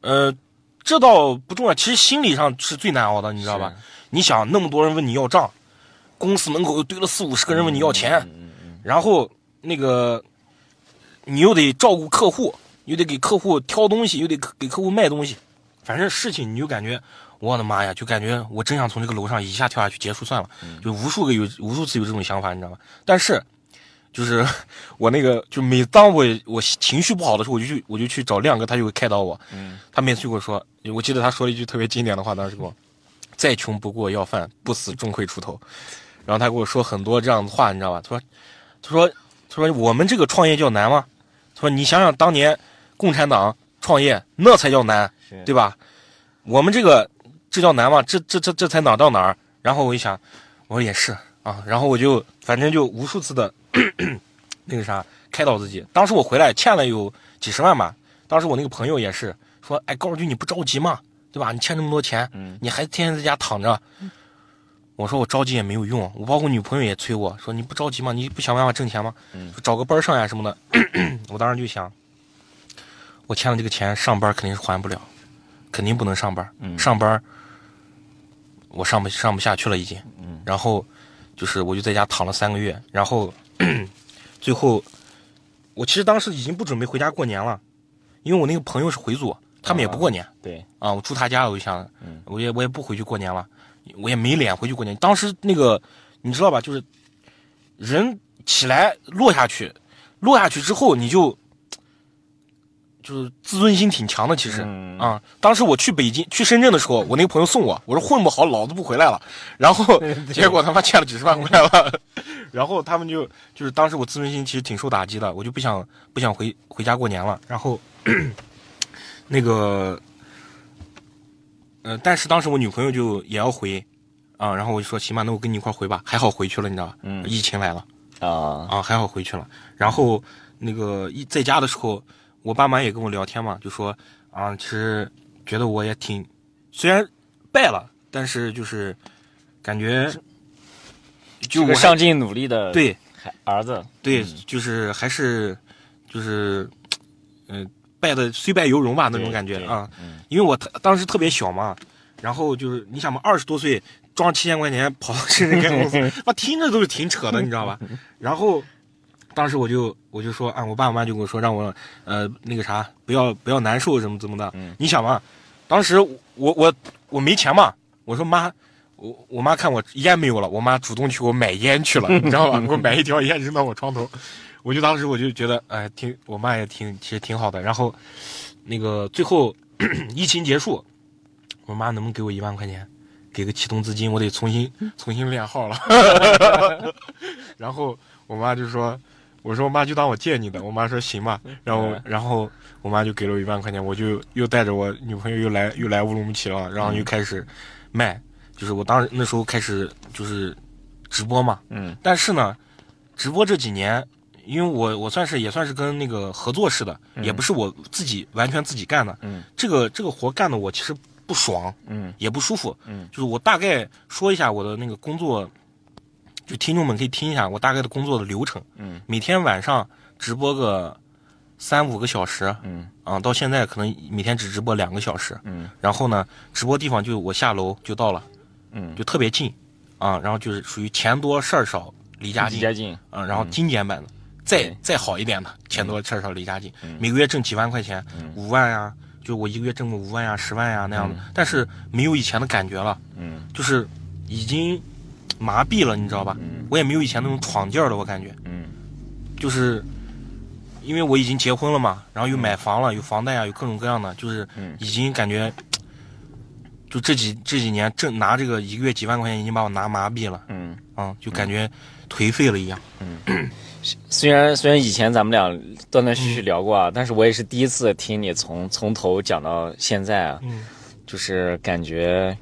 呃，这倒不重要，其实心理上是最难熬的，你知道吧？你想那么多人问你要账，公司门口又堆了四五十个人问你要钱，嗯嗯嗯然后那个你又得照顾客户，又得给客户挑东西，又得给客户卖东西，反正事情你就感觉，我的妈呀，就感觉我真想从这个楼上一下跳下去结束算了，就无数个有无数次有这种想法，你知道吗？但是。就是 我那个，就每当我我情绪不好的时候，我就去我就去找亮哥，他就会开导我。嗯他每次就跟我说，我记得他说了一句特别经典的话，当时跟我，再穷不过要饭，不死终会出头。然后他跟我说很多这样的话，你知道吧？他说，他说，他说我们这个创业叫难吗？他说你想想当年共产党创业那才叫难，对吧？我们这个这叫难吗？这这这这才哪到哪儿？然后我一想，我说也是啊，然后我就反正就无数次的 那个啥开导自己。当时我回来欠了有几十万吧，当时我那个朋友也是说，哎，高尔军你不着急吗，对吧？你欠这么多钱，嗯你还天天在家躺着。我说我着急也没有用，我包括女朋友也催我说你不着急吗？你不想办法挣钱吗？找个班上呀什么的。我当时就想，我欠了这个钱，上班肯定是还不了，肯定不能上班。嗯上班我上不上不下去了已经。嗯然后就是我就在家躺了三个月，然后 最后我其实当时已经不准备回家过年了，因为我那个朋友是回族，他们也不过年。对，啊，我住他家，我就想，嗯我也我也不回去过年了，我也没脸回去过年。当时那个你知道吧，就是人起来落下去，落下去之后你就就是自尊心挺强的，其实、嗯啊。当时我去北京去深圳的时候，我那个朋友送我，我说混不好老子不回来了，然后 结果他妈欠了几十万回来了，然后他们就就是当时我自尊心其实挺受打击的，我就不想不想回回家过年了，然后 那个。呃，但是当时我女朋友就也要回，啊，然后我就说行吧，那我跟你一块回吧。还好回去了，你知道吧？嗯疫情来了啊，啊，还好回去了。然后那个一在家的时候，我爸妈也跟我聊天嘛，就说啊，其实觉得我也挺，虽然败了，但是就是感觉就是我上进努力的对孩儿子，对，嗯就是还是就是嗯、呃败的虽败犹荣吧那种感觉啊。嗯因为我特当时特别小嘛，然后就是你想嘛，二十多岁装七千块钱跑到深圳开公司，我听着都是挺扯的，你知道吧？然后当时我就我就说啊，我爸我妈就跟我说让我呃那个啥不要不要难受什么怎么的。嗯你想嘛，当时我我我没钱嘛，我说妈。我我妈看我烟没有了，我妈主动去给我买烟去了，你知道吧？给我买一条烟扔到我床头，我就当时我就觉得，哎，挺我妈也挺其实挺好的。然后那个最后 疫情结束，我妈能不能给我一万块钱，给个启动资金，我得重新重新练号了。然后我妈就说：“我说我妈就当我借你的。”我妈说：“行吧。”然后然后我妈就给了我一万块钱，我就又带着我女朋友又来又来乌鲁木齐了，然后又开始卖，就是我当时那时候开始就是直播嘛，嗯但是呢，直播这几年，因为我我算是也算是跟那个合作似的，也不是我自己完全自己干的。嗯这个这个活干的我其实不爽，嗯也不舒服。嗯就是我大概说一下我的那个工作，就听众们可以听一下我大概的工作的流程。嗯每天晚上直播个三五个小时，嗯啊，到现在可能每天只直播两个小时。嗯然后呢，直播地方就我下楼就到了，嗯，就特别近，啊，然后就是属于钱多事儿少，离家近。离家近，啊，然后精简版的，再再好一点的，钱多事儿少离家近，嗯。每个月挣几万块钱，嗯。五万呀，就我一个月挣个五万呀、十万呀那样的，但是没有以前的感觉了，嗯。就是已经麻痹了，你知道吧？嗯。我也没有以前那种闯劲儿了，我感觉，嗯。就是因为我已经结婚了嘛，然后又买房了，有房贷啊，有各种各样的，就是嗯。已经感觉，就这几这几年挣拿这个一个月几万块钱，已经把我拿麻痹了，嗯。啊、就感觉颓废了一样。嗯虽然虽然以前咱们俩断断续续聊过啊，但是我也是第一次听你从从头讲到现在啊，嗯就是感觉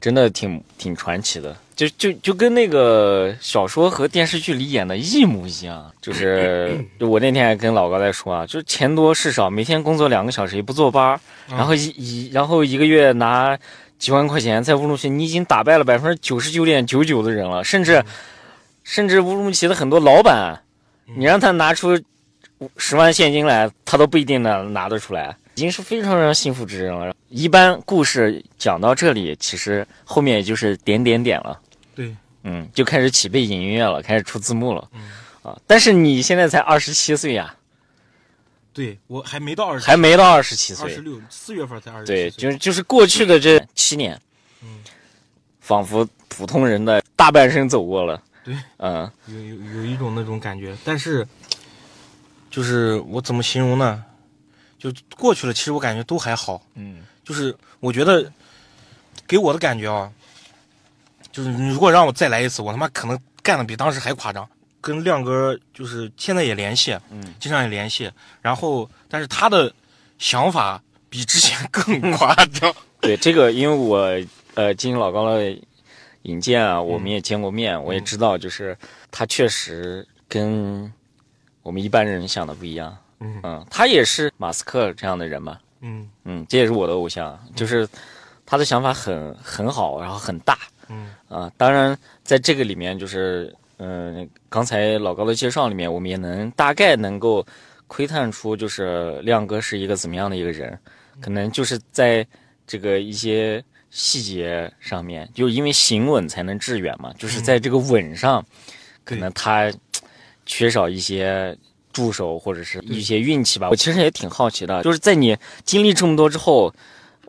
真的挺挺传奇的，就就就跟那个小说和电视剧里演的一模一样。就是 就我那天还跟老高在说啊，就是钱多事少，每天工作两个小时也不坐班，然后一一然后一个月拿几万块钱在乌鲁木齐，你已经打败了百分之九十九点九九的人了，甚至甚至乌鲁木齐的很多老板，你让他拿出十万现金来，他都不一定能拿得出来，已经是非常非常幸福之人了。一般故事讲到这里，其实后面也就是点点点了，对，嗯，就开始起背景音乐了，开始出字幕了，啊，但是你现在才二十七岁呀，对我还没到二十，还没到二十七岁，二十六，四月份才二十对，七对。就是就是过去的这七年，嗯仿佛普通人的大半生走过了，对，嗯有有有一种那种感觉，但是就是我怎么形容呢？就过去了，其实我感觉都还好。嗯就是我觉得给我的感觉啊，就是你如果让我再来一次，我他妈可能干的比当时还夸张。跟亮哥就是现在也联系，嗯经常也联系，然后但是他的想法比之前更夸张。对这个，因为我呃经老高的引荐啊，我们也见过面，我也知道，就是他确实跟我们一般人想的不一样。嗯嗯，他也是马斯克这样的人嘛。嗯嗯，这也是我的偶像，就是他的想法很很好，然后很大嗯啊。当然，在这个里面，就是嗯、刚才老高的介绍里面，我们也能大概能够窥探出，就是亮哥是一个怎么样的一个人，可能就是在这个一些细节上面，就因为行稳才能致远嘛，就是在这个稳上，可能他缺少一些助手或者是一些运气吧。我其实也挺好奇的，就是在你经历这么多之后，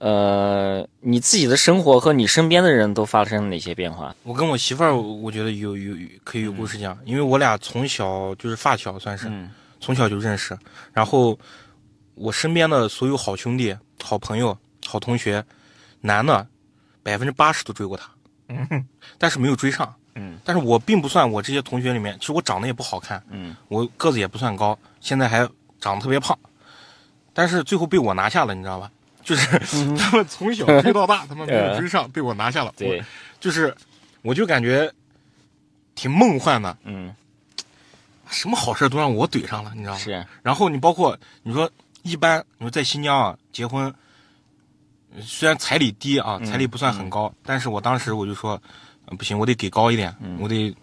呃，你自己的生活和你身边的人都发生了哪些变化？我跟我媳妇儿，我觉得有有有可以有故事讲，因为我俩从小就是发小，算是、嗯从小就认识。然后我身边的所有好兄弟、好朋友、好同学，男的百分之八十都追过她，但是没有追上。嗯但是我并不算我这些同学里面，其实我长得也不好看，嗯我个子也不算高，现在还长得特别胖，但是最后被我拿下了，你知道吧？就是他们从小追到大，他们没有 追上，被我拿下了。对。我，就是我就感觉挺梦幻的，嗯。什么好事都让我怼上了，你知道吗？是。然后你包括你说一般，你说在新疆啊结婚，呃虽然彩礼低啊，嗯彩礼不算很高，但是我当时我就说，呃不行，我得给高一点，嗯。我得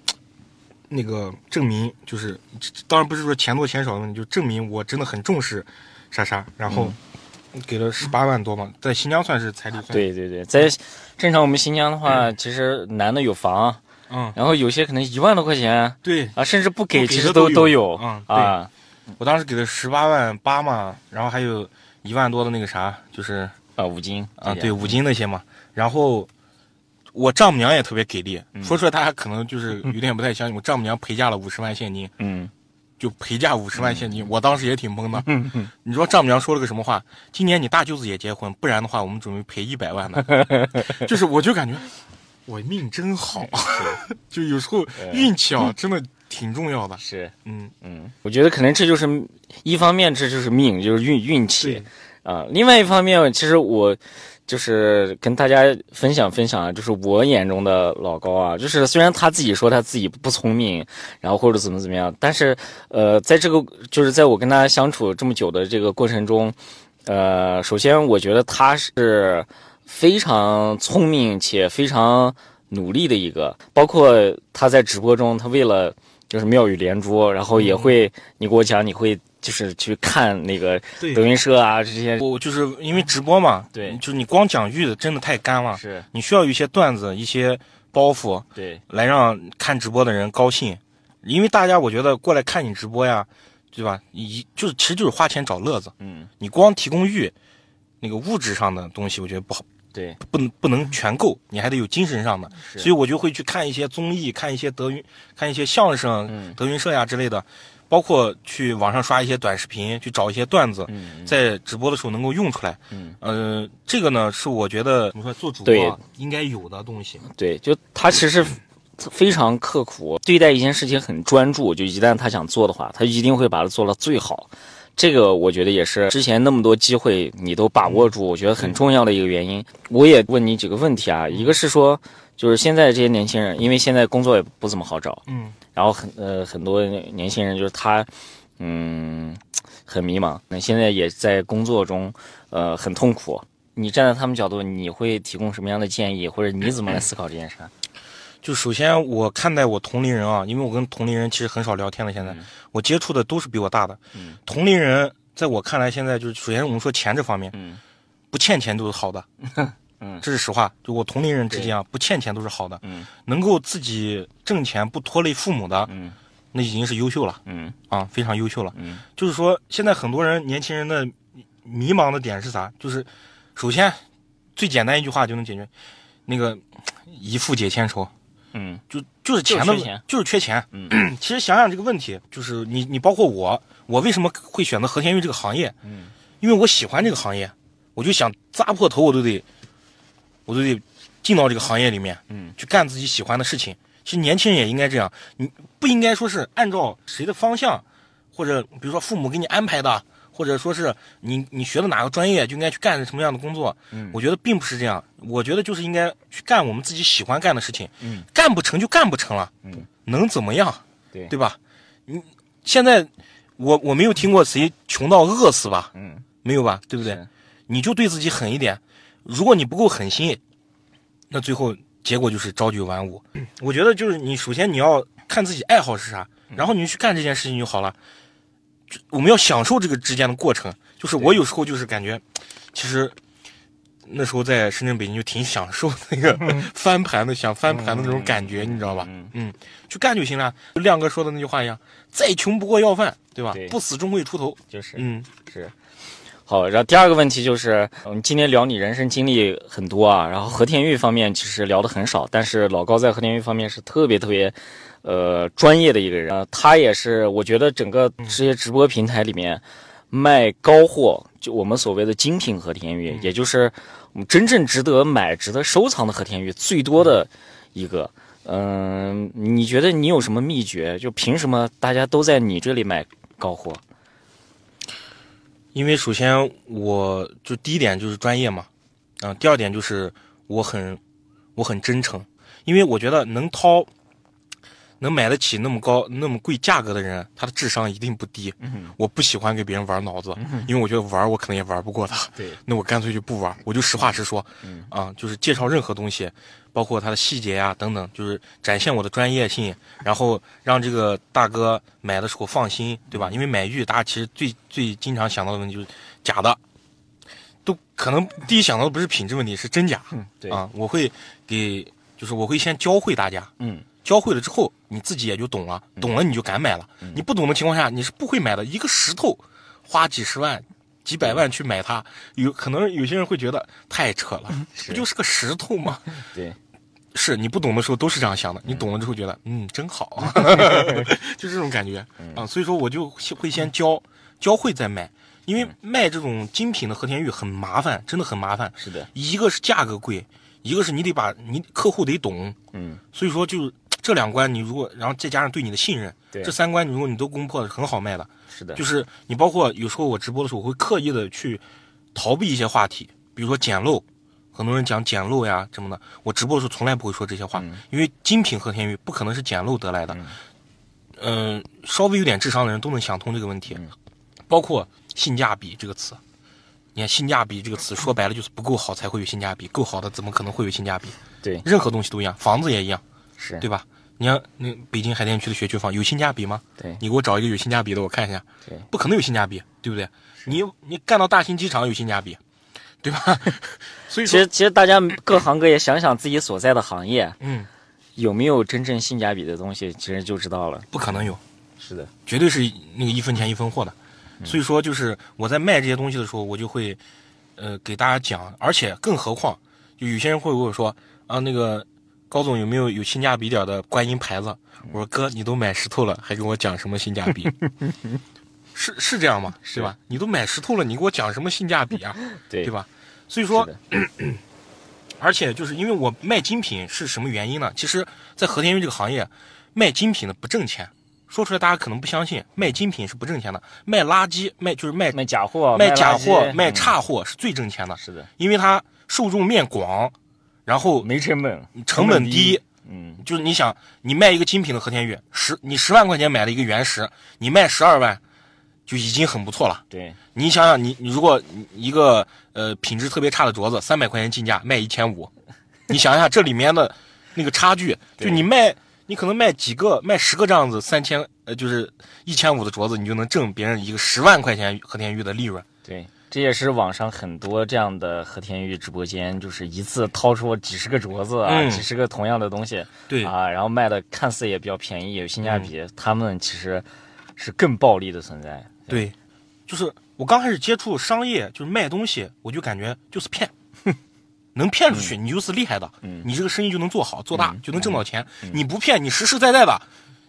那个证明，就是当然不是说钱多钱少的问题，就证明我真的很重视莎莎，然后给了十八万多嘛，在新疆算是彩礼对对对，在正常我们新疆的话，其实男的有房，嗯，然后有些可能一万多块钱对啊，甚至不给，其实的都有都有嗯对啊我当时给了十八万八嘛，然后还有一万多的那个啥，就是。啊五金啊，对，五金那些嘛。然后我丈母娘也特别给力，嗯说出来大家可能就是 有点不太相信。我丈母娘陪嫁了五十万现金，嗯就陪嫁五十万现金，我当时也挺懵的。你说丈母娘说了个什么话？今年你大舅子也结婚，不然的话我们准备赔一百万的。就是我就感觉我命真好，就有时候运气啊，真的挺重要的。是嗯，嗯，我觉得可能这就是一方面，这就是命，就是运运气对，啊。另外一方面，其实我就是跟大家分享分享啊，就是我眼中的老高啊，就是虽然他自己说他自己不聪明，然后或者怎么怎么样，但是呃，在这个就是在我跟他相处这么久的这个过程中，呃，首先我觉得他是非常聪明且非常努力的一个，包括他在直播中，他为了就是妙语连珠，然后也会，你给我讲，你会就是去看那个德云社啊这些，我就是因为直播嘛，对。就是你光讲玉的真的太干了，是。你需要一些段子、一些包袱，对，来让看直播的人高兴，因为大家我觉得过来看你直播呀，对吧？一就是其实就是花钱找乐子。嗯，你光提供玉，那个物质上的东西，我觉得不好，对，不能不能全够，你还得有精神上的。所以我就会去看一些综艺，看一些德云，看一些相声、嗯。德云社呀之类的，包括去网上刷一些短视频，去找一些段子，嗯在直播的时候能够用出来。嗯，呃，这个呢是我觉得怎么说，做主播啊应该有的东西。对，就他其实非常刻苦，对待一件事情很专注。就一旦他想做的话，他一定会把它做到最好。这个我觉得也是之前那么多机会你都把握住，我觉得很重要的一个原因。我也问你几个问题啊，一个是说，就是现在这些年轻人，因为现在工作也不怎么好找，嗯然后很呃很多年轻人就是他，嗯，很迷茫。那现在也在工作中，呃，很痛苦。你站在他们角度，你会提供什么样的建议，或者你怎么来 思考这件事儿？就首先我看待我同龄人啊，因为我跟同龄人其实很少聊天了，现在、我接触的都是比我大的。嗯同龄人在我看来，现在就是首先我们说钱这方面，嗯不欠钱都是好的，嗯这是实话。就我同龄人之间啊，不欠钱都是好的，嗯能够自己挣钱不拖累父母的，嗯那已经是优秀了嗯啊，非常优秀了。嗯就是说，现在很多人年轻人的迷茫的点是啥？就是首先最简单一句话就能解决，那个 一富解千愁。嗯就就是钱的就是缺钱就是缺钱。嗯 其实想想这个问题，就是你你包括我，我为什么会选择和田玉这个行业？嗯，因为我喜欢这个行业，我就想砸破头我都得，我都得进到这个行业里面，嗯，去干自己喜欢的事情。其实年轻人也应该这样，你不应该说是按照谁的方向，或者比如说父母给你安排的，或者说是你你学的哪个专业就应该去干什么样的工作。嗯我觉得并不是这样，我觉得就是应该去干我们自己喜欢干的事情。嗯，干不成就干不成了，嗯，能怎么样？对对吧？你现在我我没有听过谁穷到饿死吧？嗯，没有吧？对不对？你就对自己狠一点。如果你不够狠心，那最后结果就是朝九晚五。我觉得就是你首先你要看自己爱好是啥，然后你去干这件事情就好了。就我们要享受这个之间的过程。就是我有时候就是感觉，其实那时候在深圳、北京就挺享受那个 翻盘的、想翻盘的那种感觉，你知道吧？嗯嗯，去干就行了。就亮哥说的那句话一样，再穷不过要饭，对吧？对不死终会出头。就是嗯是。好，然后第二个问题就是，我们，今天聊你人生经历很多啊，然后和田玉方面其实聊的很少，但是老高在和田玉方面是特别特别，呃，专业的一个人。呃，他也是我觉得整个这些直播平台里面卖高货，就我们所谓的精品和田玉，也就是我们真正值得买、值得收藏的和田玉最多的一个。嗯、你觉得你有什么秘诀？就凭什么大家都在你这里买高货？因为首先我就第一点就是专业嘛，啊、第二点就是我很我很真诚，因为我觉得能掏能买得起那么高那么贵价格的人，他的智商一定不低。嗯我不喜欢给别人玩脑子，因为我觉得玩我可能也玩不过他，对，那我干脆就不玩，我就实话实说，嗯。啊，就是介绍任何东西，包括它的细节呀、等等，就是展现我的专业性，然后让这个大哥买的时候放心，对嗯。吧？因为买玉大家其实最最经常想到的问题就是假的，都可能第一想到的不是品质问题，是真假，嗯，对，啊，我会给，就是我会先教会大家，嗯，教会了之后，你自己也就懂了，懂了你就敢买了。你不懂的情况下，你是不会买的。一个石头，花几十万、几百万去买它，有可能有些人会觉得太扯了，不就是个石头吗？对，是你不懂的时候都是这样想的，你懂了之后觉得，嗯，真好，就这种感觉。啊。所以说我就会先教，教会再卖，因为卖这种精品的和田玉很麻烦，真的很麻烦。是的，一个是价格贵，一个是你得把你客户得懂，嗯，所以说就这两关你如果然后再加上对你的信任，对这三关如果你都攻破了，很好卖的。是的，就是你包括有时候我直播的时候，我会刻意的去逃避一些话题，比如说捡漏，很多人讲捡漏呀什么的，我直播的时候从来不会说这些话，因为精品和田玉不可能是捡漏得来的。嗯、稍微有点智商的人都能想通这个问题，包括性价比这个词。你看性价比这个词说白了就是不够好才会有性价比，够好的怎么可能会有性价比？对，任何东西都一样，房子也一样，是，对吧？你像那北京海淀区的学区房有性价比吗？对，你给我找一个有性价比的，我看一下。对，不可能有性价比，对不对？你你干到大兴机场有性价比，对吧？所以说其实，其实大家各行各业想想自己所在的行业，嗯，有没有真正性价比的东西，其实就知道了。不可能有，是的，绝对是那个一分钱一分货的。所以说，就是我在卖这些东西的时候，我就会呃给大家讲，而且更何况，就有些人会跟我说啊，那个高总有没有有性价比点的观音牌子？我说哥，你都买石头了，还跟我讲什么性价比？是是这样吗？对吧？你都买石头了，你给我讲什么性价比啊？对对吧？所以说 而且就是因为我卖精品是什么原因呢？其实，在和田玉这个行业，卖精品的不挣钱。说出来大家可能不相信，卖精品是不挣钱的，卖垃圾卖就是卖卖假货，卖假货、卖嗯差货是最挣钱的，是的，因为它受众面广，然后没成本，成本低。嗯，就是你想，你卖一个精品的和田玉，十你十万块钱买了一个原石，你卖十二万，就已经很不错了。对，你想想你，你如果一个呃品质特别差的镯子，三百块钱进价卖一千五，你想一下这里面的那个差距，就你卖你可能卖几个卖十个这样子三千呃就是一千五的镯子，你就能挣别人一个十万块钱和田玉的利润。对，这也是网上很多这样的和田玉直播间，就是一次掏出几十个镯子啊，嗯几十个同样的东西对啊，然后卖的看似也比较便宜，有性价比，他们其实是更暴利的存在。对，就是我刚开始接触商业，就是卖东西，我就感觉就是骗，能骗出去，你就是厉害的，嗯你这个生意就能做好做大，就能挣到钱。你不骗，你实实在在的，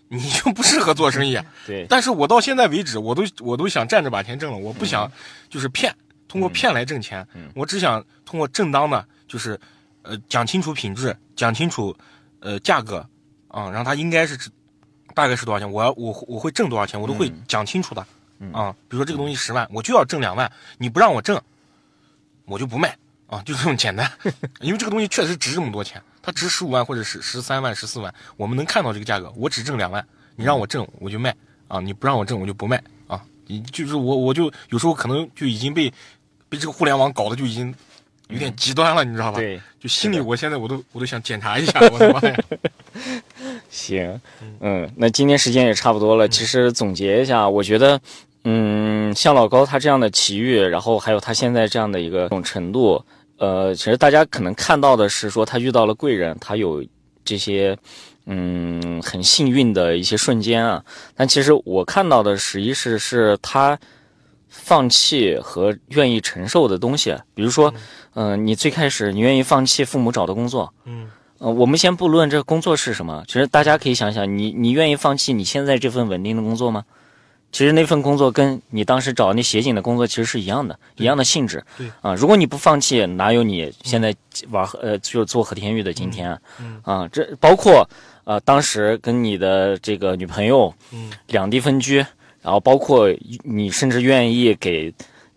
你就不适合做生意。对，但是我到现在为止，我都我都想站着把钱挣了，我不想就是骗，通过骗来挣钱，嗯我只想通过正当的，就是呃讲清楚品质，讲清楚呃价格啊，然后它应该是大概是多少钱，我要我我会挣多少钱，我都会讲清楚的嗯啊。比如说这个东西十万，我就要挣两万，你不让我挣，我就不卖啊，就这么简单。因为这个东西确实值这么多钱，它值十五万或者是十三万、十四万，我们能看到这个价格，我只挣两万，你让我挣我就卖啊，你不让我挣我就不卖啊。你就是我我就有时候可能就已经被被这个互联网搞得就已经有点极端了，你知道吧？对，就心里我现在我都我都想检查一下，我的妈呀！行，嗯，那今天时间也差不多了。其实总结一下，我觉得，嗯，像老高他这样的奇遇，然后还有他现在这样的一个这种程度，呃，其实大家可能看到的是说他遇到了贵人，他有这些。嗯，很幸运的一些瞬间啊，但其实我看到的实际是是他放弃和愿意承受的东西，比如说，嗯、你最开始你愿意放弃父母找的工作，嗯呃，我们先不论这工作是什么，其实大家可以想想，你你愿意放弃你现在这份稳定的工作吗？其实那份工作跟你当时找那协警的工作其实是一样的，一样的性质。对啊、如果你不放弃，哪有你现在玩和呃就做和田玉的今天啊？嗯啊，这包括呃当时跟你的这个女朋友嗯两地分居，然后包括你甚至愿意给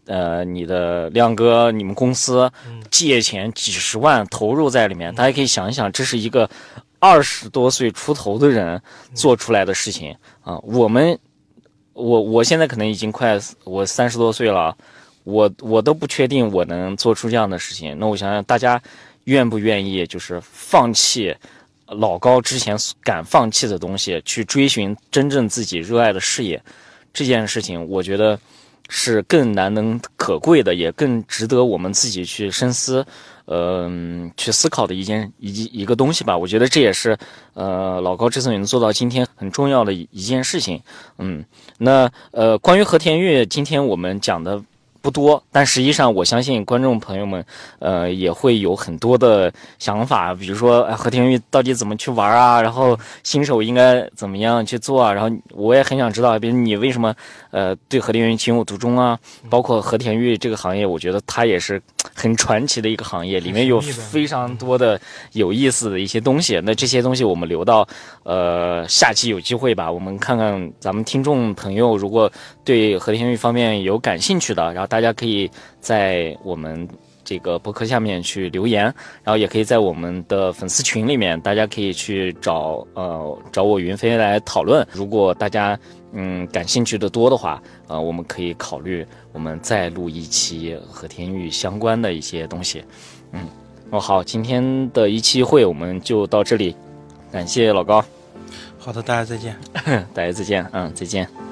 呃你的亮哥你们公司嗯借钱几十万投入在里面，大家可以想一想，这是一个二十多岁出头的人做出来的事情啊。我们我我现在可能已经快我三十多岁了，我我都不确定我能做出这样的事情。那我想想，大家愿不愿意就是放弃老高之前敢放弃的东西，去追寻真正自己热爱的事业？这件事情，我觉得是更难能可贵的，也更值得我们自己去深思，呃，去思考的一件一一个东西吧。我觉得这也是呃老高这次能做到今天很重要的一一件事情。嗯，那呃，关于和田玉，今天我们讲的。不多，但实际上我相信观众朋友们，呃，也会有很多的想法，比如说，哎，和田玉到底怎么去玩啊？然后新手应该怎么样去做啊？然后我也很想知道，比如你为什么呃对和田玉情有独钟啊？包括和田玉这个行业，我觉得它也是很传奇的一个行业，里面有非常多的有意思的一些东西。那这些东西我们留到呃下期有机会吧，我们看看咱们听众朋友如果对和田玉方面有感兴趣的，然后大家可以在我们。这个博客下面去留言，然后也可以在我们的粉丝群里面，大家可以去找呃找我云飞来讨论。如果大家嗯感兴趣的多的话，呃，我们可以考虑我们再录一期和田玉相关的一些东西。嗯，哦好，今天的一期会我们就到这里，感谢老高，好的，大家再见。大家再见，嗯，再见。